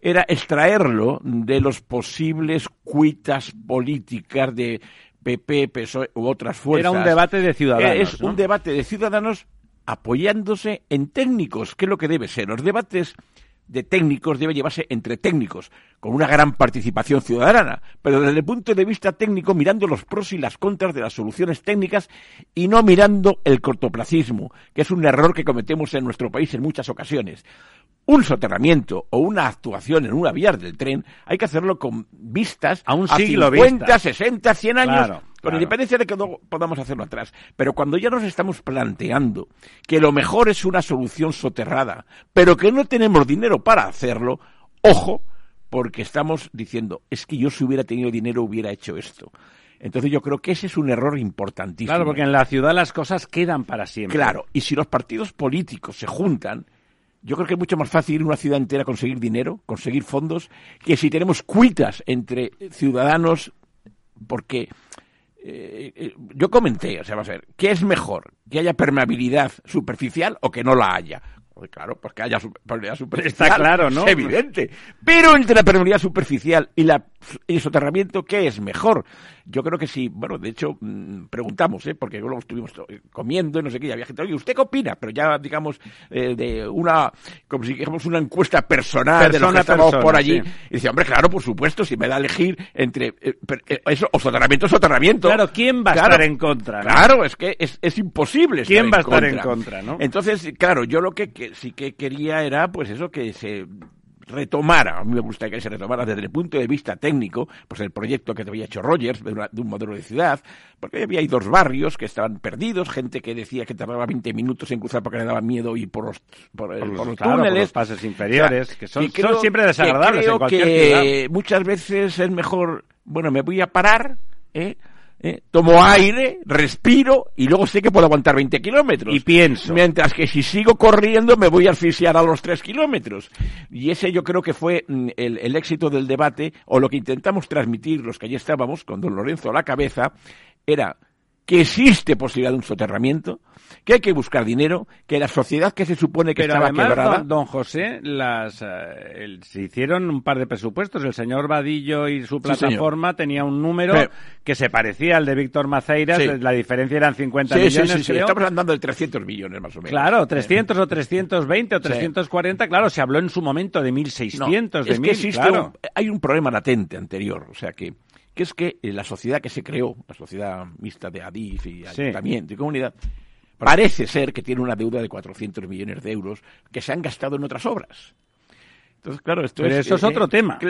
era extraerlo de los posibles cuitas políticas de PP, PSOE u otras fuerzas. Era un debate de ciudadanos. Es un debate de ciudadanos apoyándose en técnicos, que es lo que debe ser. Los debates de técnicos debe llevarse entre técnicos, con una gran participación ciudadana, pero desde el punto de vista técnico mirando los pros y las contras de las soluciones técnicas y no mirando el cortoplacismo, que es un error que cometemos en nuestro país en muchas ocasiones un soterramiento o una actuación en una vía del tren, hay que hacerlo con vistas a un siglo 50, 60, 100 años, con independencia de que no podamos hacerlo atrás. Pero cuando ya nos estamos planteando que lo mejor es una solución soterrada, pero que no tenemos dinero para hacerlo, ojo, porque estamos diciendo, es que yo si hubiera tenido dinero hubiera hecho esto. Entonces yo creo que ese es un error importantísimo. Claro, porque en la ciudad las cosas quedan para siempre. Claro, y si los partidos políticos se juntan, yo creo que es mucho más fácil ir a una ciudad entera conseguir dinero, conseguir fondos, que si tenemos cuitas entre ciudadanos, porque eh, eh, yo comenté, o sea, va a ser, ¿qué es mejor? ¿Que haya permeabilidad superficial o que no la haya? claro, pues que haya permeabilidad superficial. Está claro, ¿no? Es evidente. Pero entre la permeabilidad superficial y la, el soterramiento, ¿qué es mejor? Yo creo que sí, bueno, de hecho, mm, preguntamos, ¿eh? porque luego estuvimos comiendo y no sé qué, y había gente, oye, ¿usted qué opina? Pero ya, digamos, eh, de una, como si dijéramos una encuesta personal de los que estamos por allí. Y dice, hombre, claro, por supuesto, si me da a elegir entre eh, eh, eso, o soterramiento, soterramiento. Claro, ¿quién va a estar en contra? Claro, es que es, es imposible ¿Quién va a estar en contra, no? Entonces, claro, yo lo que, que sí que quería era, pues eso, que se retomara, a mí me gustaría que se retomara desde el punto de vista técnico, pues el proyecto que había hecho Rogers de, un modelo de ciudad, porque había ahí dos barrios que estaban perdidos, gente que decía que tardaba 20 minutos en cruzar porque le daba miedo ir por los, por, los, túneles. los pases inferiores, que son, siempre desagradables creo en cualquier que muchas veces es mejor, bueno, me voy a parar, ¿eh? ¿Eh? tomo aire, respiro y luego sé que puedo aguantar 20 kilómetros. Y pienso. Mientras que si sigo corriendo me voy a asfixiar a los 3 kilómetros. Y ese yo creo que fue mm, el, el, éxito del debate o lo que intentamos transmitir los que allí estábamos con don Lorenzo a la cabeza era que existe posibilidad de un soterramiento, que hay que buscar dinero, que la sociedad que se supone que estaba quebrada... Don, José, las, eh, se hicieron un par de presupuestos. El señor Vadillo y su plataforma tenía un número que se parecía al de Víctor Maceiras. La diferencia eran 50 millones, sí, sí, Estamos hablando de 300 millones, más o menos. Claro, 300 o 320 o 340. Claro, se habló en su momento de 1.600, de es hay un problema latente anterior. O sea que que es que eh, la sociedad que se creó, la sociedad mixta de Adif y ayuntamiento y comunidad, parece ser que tiene una deuda de 400 millones de euros que se han gastado en otras obras. Entonces, claro, esto pero eso es otro tema.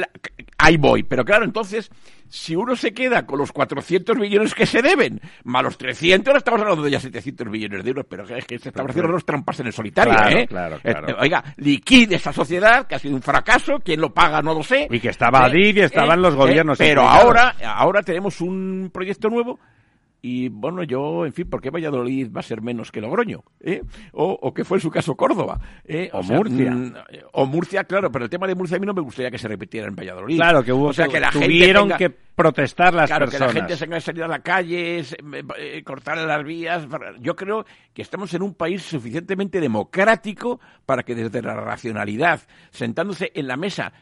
Ahí voy. Pero claro, entonces, si uno se queda con los 400 millones que se deben, más los 300, ahora estamos hablando de ya 700 millones de euros, pero es que se están haciendo unos trampas en el solitario, ¿eh? Claro, claro. Eh, oiga, liquide esa sociedad, que ha sido un fracaso, quién lo paga no lo sé. Y que estaba eh, y estaban eh, los gobiernos. pero ahora, ahora tenemos un proyecto nuevo y bueno, yo, en fin, ¿por qué Valladolid va a ser menos que Logroño? ¿Eh? O, o que fue en su caso Córdoba. ¿eh? O, Murcia. Mm, o Murcia, claro, pero el tema de Murcia a mí no me gustaría que se repitiera en Valladolid. Claro, que hubo, o sea, que la tuvieron que protestar las claro, personas. que la gente se haya salido a la calle, eh, cortar las vías. Yo creo que estamos en un país suficientemente democrático para que desde la racionalidad, sentándose en la mesa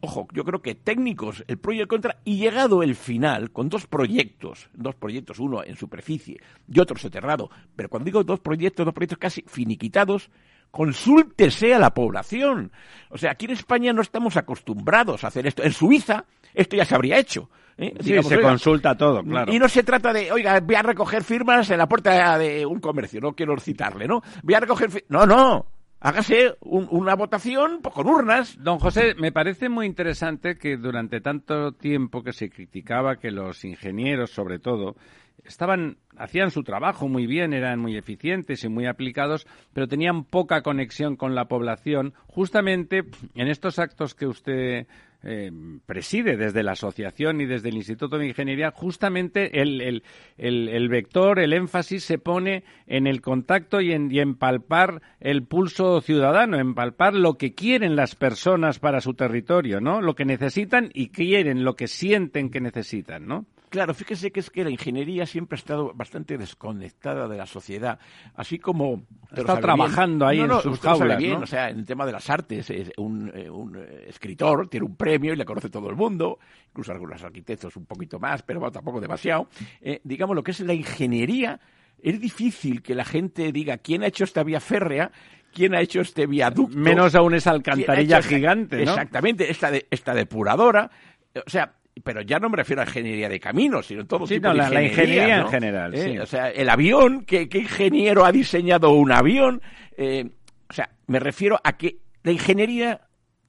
ojo, yo creo que técnicos, el pro y el contra, y llegado el final, con dos proyectos, dos proyectos, uno en superficie y otro soterrado, pero cuando digo dos proyectos, dos proyectos casi finiquitados, consúltese a la población. O sea, aquí en España no estamos acostumbrados a hacer esto. En Suiza esto ya se habría hecho. ¿eh? Sí, Digamos, se oiga, consulta todo, claro. Y no se trata de, oiga, voy a recoger firmas en la puerta de un comercio, no quiero citarle, ¿no? Voy a recoger No, no. Hágase un- una votación pues, con urnas. Don José, me parece muy interesante que durante tanto tiempo que se criticaba que los ingenieros, sobre todo, estaban hacían su trabajo muy bien, eran muy eficientes y muy aplicados, pero tenían poca conexión con la población. Justamente en estos actos que usted eh, preside desde la asociación y desde el Instituto de Ingeniería, justamente el, el- el- el vector, el énfasis se pone en el contacto y en, y en palpar el pulso ciudadano, en palpar lo que quieren las personas para su territorio, ¿no? Lo que necesitan y quieren, lo que sienten que necesitan, ¿no? Claro, fíjese que es que la ingeniería siempre ha estado bastante desconectada de la sociedad, así como... sabe trabajando ahí No, en no, sus lo sabe jaulas, bien, ¿no? O sea, en el tema de las artes, es un, eh, un, eh, escritor tiene un premio y le conoce todo el mundo, incluso algunos arquitectos un poquito más, pero bueno, tampoco demasiado. Eh, digamos, lo que es la ingeniería, es difícil que la gente diga quién ha hecho esta vía férrea, quién ha hecho este viaducto. Menos aún esa alcantarilla gigante, ¿no? Exactamente, esta, de, esta depuradora. O sea, pero ya no me refiero a ingeniería de caminos, sino todo Sí, tipo no, de la- la ingeniería, ingeniería en general, Eh, sí. O sea, el avión, ¿qué, qué ingeniero ha diseñado un avión? Eh, o sea, me refiero a que la ingeniería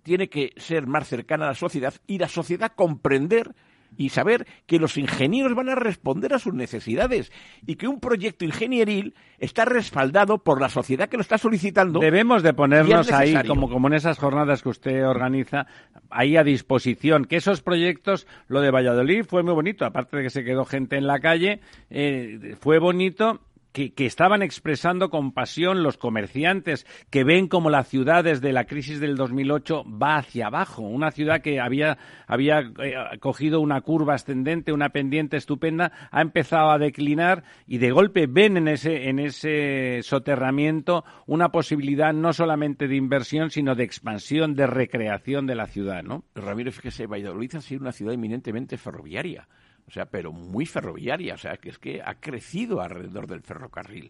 tiene que ser más cercana a la sociedad y la sociedad comprender y saber que los ingenieros van a responder a sus necesidades y que un proyecto ingenieril está respaldado por la sociedad que lo está solicitando. Debemos de ponernos ahí, como, como en esas jornadas que usted organiza, ahí a disposición. Que esos proyectos, lo de Valladolid fue muy bonito, aparte de que se quedó gente en la calle, eh, fue bonito. Que, estaban expresando con pasión los comerciantes que ven como la ciudad desde la crisis del 2008 va hacia abajo. Una ciudad que había, había eh, cogido una curva ascendente, una pendiente estupenda, ha empezado a declinar y de golpe ven en ese, en ese soterramiento una posibilidad no solamente de inversión, sino de expansión, de recreación de la ciudad, ¿no? Ramiro, fíjese, Valladolid ha sido una ciudad eminentemente ferroviaria, o sea, pero muy ferroviaria, o sea, que es que ha crecido alrededor del ferrocarril.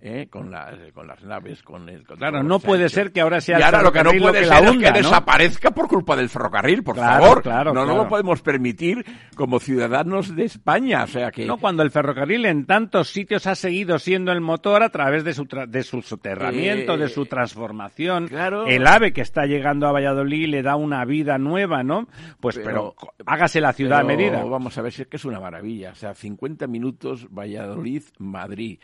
¿Eh? Con, las, con las naves, con el... con Claro, no puede ser que ahora sea Y ahora lo que no puede que ser la es que ¿no? desaparezca por culpa del ferrocarril, por Claro, favor. claro, no, no claro. lo podemos permitir como ciudadanos de España, o sea que... No, cuando el ferrocarril en tantos sitios ha seguido siendo el motor a través de su, tra- de su soterramiento, Eh, de su transformación. claro. El AVE que está llegando a Valladolid le da una vida nueva, ¿no? Pues, pero, Pero- hágase la ciudad a medida. Vamos a ver si es que es una maravilla. O sea, 50 minutos Valladolid, Madrid.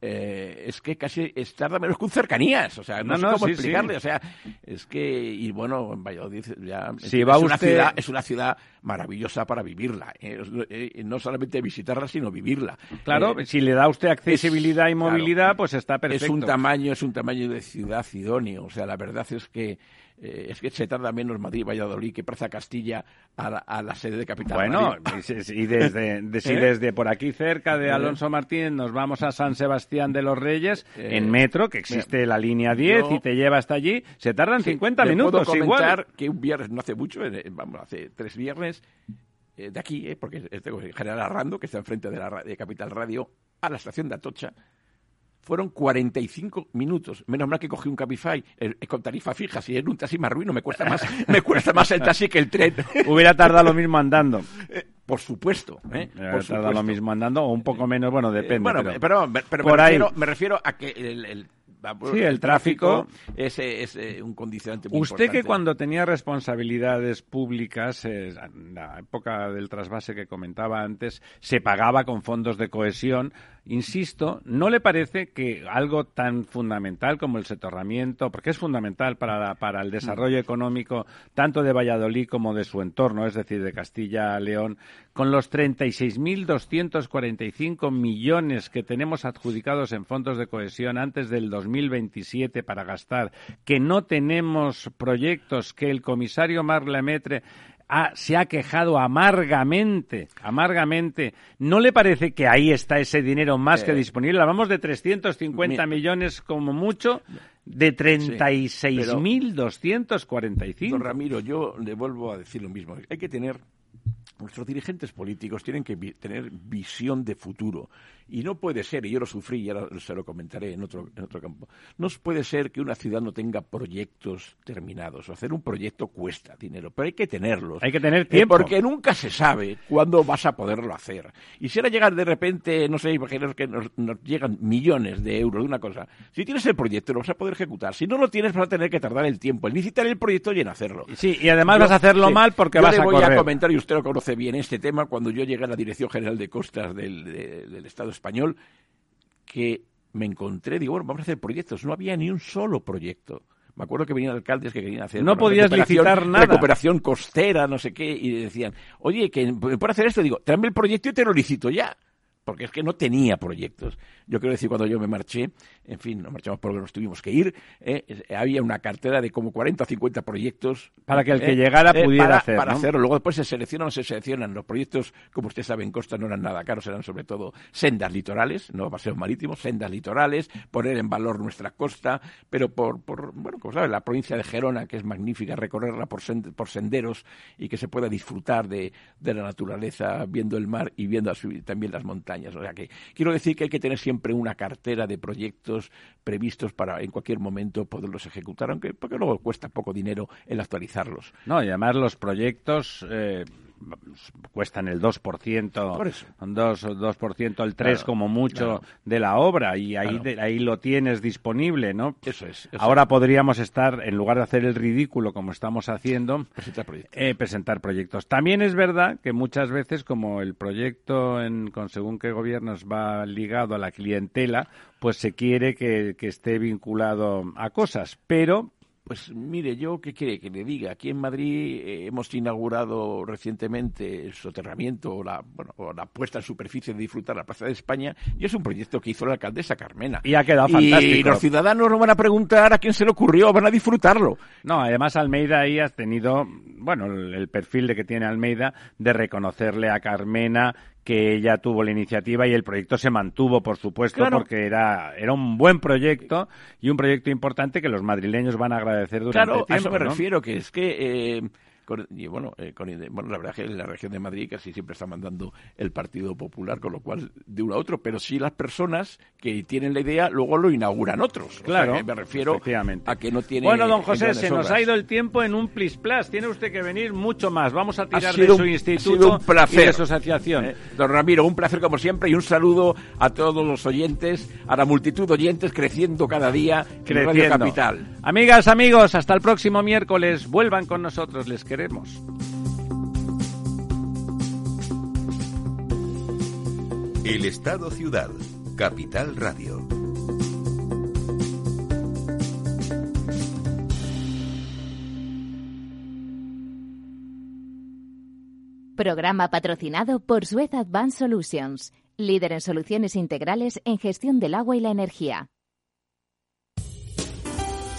Eh, es que casi es, tarda menos que un cercanías. O sea, no, No, sé no, cómo sí, explicarle. sí. O sea, es que, y bueno, en Valladolid ya Si es, va una usted- ciudad, es una ciudad maravillosa para vivirla. eh. Eh, no solamente visitarla, sino vivirla. Claro, Eh, si le da usted accesibilidad y claro, movilidad, pues está perfecto. es un tamaño, es un tamaño de ciudad idóneo. O sea, la verdad es que eh, es que se tarda menos Madrid Valladolid que Plaza Castilla a la, a la sede de Capital. Bueno, y, desde, de- si ¿Eh? desde por aquí cerca de ¿Eh? Alonso Martínez nos vamos a San Sebastián de los Reyes, en metro, que existe la línea 10 yo- y te lleva hasta allí, se tardan Sí, 50 le minutos puedo igual. que un viernes, no hace mucho, vamos, hace tres viernes, de aquí, eh, porque es de General Arrando, que está enfrente de, la, de Capital Radio, a la estación de Atocha, fueron 45 minutos. Menos mal que cogí un Cabify eh, con tarifa fija. Si es un taxi me arruino, me cuesta más, me cuesta más el taxi que el tren. Hubiera tardado lo mismo andando. Por supuesto, ¿eh? Hubiera Por tardado lo mismo andando o un poco menos, bueno, Eh, depende. bueno, pero, pero, pero, pero por me, ahí. refiero, me refiero a que el, Sí, el tráfico. es, eh, es, eh, un condicionante muy Usted que cuando tenía responsabilidades públicas, eh, en la época del trasvase que comentaba antes, se pagaba con fondos de cohesión. Insisto, ¿no le parece que algo tan fundamental como el soterramiento, porque es fundamental para, la- para el desarrollo económico tanto de Valladolid como de su entorno, es decir, de Castilla-León, con los 36.245 millones que tenemos adjudicados en fondos de cohesión antes del 2027 para gastar, que no tenemos proyectos, que el comisario Marc Lemaitre ha- se ha quejado amargamente, amargamente. ¿No le parece que ahí está ese dinero más que Eh, disponible? Hablamos de 350 mi- millones como mucho, de 36.245. Don Ramiro, yo le vuelvo a decir lo mismo. Hay que tener nuestros dirigentes políticos tienen que tener visión de futuro. Y no puede ser, y yo lo sufrí y ahora se lo comentaré en otro, en otro campo, no puede ser que una ciudad no tenga proyectos terminados. Hacer un proyecto cuesta dinero, pero hay que tenerlos. Hay que tener tiempo. porque nunca se sabe cuándo vas a poderlo hacer. Y si ahora llegar de repente, no sé, imaginaos que nos, llegan millones de euros de una cosa. Si tienes el proyecto, lo vas a poder ejecutar. Si no lo tienes, vas a tener que tardar el tiempo en licitar el proyecto y en hacerlo. Sí, y además vas a hacerlo mal porque vas a correr. voy a comentar, y usted lo conoce bien este tema, cuando yo llegué a la Dirección General de Costas del, del Estado español, que me encontré, digo, bueno, vamos a hacer proyectos. No había ni un solo proyecto. Me acuerdo que venían alcaldes que querían hacer. No podías licitar nada. Recuperación costera, no sé qué, y decían, oye, que por hacer esto, digo, tráeme el proyecto y te lo licito ya porque es que no tenía proyectos. Yo quiero decir, cuando yo me marché, en fin, nos marchamos porque nos tuvimos que ir, eh, había una cartera de como 40 o 50 proyectos. Para que el que eh, llegara eh, pudiera hacer, Para hacerlo. Luego después se seleccionan o se seleccionan. Los proyectos, como usted sabe, en Costa no eran nada caros, eran sobre todo sendas litorales, no paseos marítimos, sendas litorales, poner en valor nuestra costa, pero por, por bueno, como sabe, la provincia de Gerona, que es magnífica, recorrerla por, por senderos y que se pueda disfrutar de, de la naturaleza, viendo el mar y viendo también las montañas. O sea que quiero decir que hay que tener siempre una cartera de proyectos previstos para en cualquier momento poderlos ejecutar, aunque porque luego cuesta poco dinero el actualizarlos. No, y además los proyectos eh, cuestan el 2%, 2, 2% el 3 como mucho de la obra y ahí, ahí lo tienes disponible, ¿no? Eso es. Ahora podríamos estar, en lugar de hacer el ridículo como estamos haciendo, presentar proyectos. Eh, presentar proyectos. También es verdad que muchas veces como el proyecto en, con según qué gobiernos va ligado a la clientela, pues se quiere que, que esté vinculado a cosas, pero pues mire, yo qué quiere que le diga. Aquí en Madrid eh, hemos inaugurado recientemente el soterramiento o la, bueno, o la puesta en superficie de disfrutar la Plaza de España y es un proyecto que hizo la alcaldesa Carmena. Y ha quedado fantástico. Y los ciudadanos no van a preguntar a quién se le ocurrió, van a disfrutarlo. No, además Almeida ahí has tenido, bueno, el perfil de que tiene Almeida de reconocerle a Carmena que ella tuvo la iniciativa y el proyecto se mantuvo, por supuesto, porque era, era un buen proyecto y un proyecto importante que los madrileños van a agradecer durante claro, tiempo. a eso me refiero, que es que eh, y bueno, eh, bueno, la verdad es que en la región de Madrid casi siempre está mandando el Partido Popular, con lo cual de uno a otro, pero sí las personas que tienen la idea luego lo inauguran otros. Claro, me refiero a que no tiene. Bueno, don José, se nos ha ido el tiempo en un plis plus. Tiene usted que venir mucho más. Vamos a tirar de su instituto un placer. y de su asociación. Eh, don Ramiro, un placer como siempre y un saludo a todos los oyentes, a la multitud de oyentes creciendo cada día en Radio Capital. Amigas, amigos, hasta el próximo miércoles. Vuelvan con nosotros, les queremos. El Estado Ciudad, Capital Radio. Programa patrocinado por Suez Advanced Solutions, líder en soluciones integrales en gestión del agua y la energía.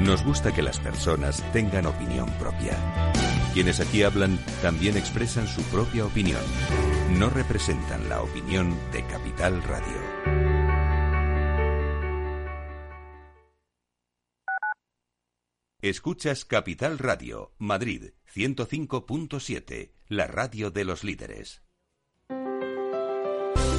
Nos gusta que las personas tengan opinión propia. Quienes aquí hablan también expresan su propia opinión. No representan la opinión de Capital Radio. Escuchas Capital Radio, Madrid 105.7, la radio de los líderes.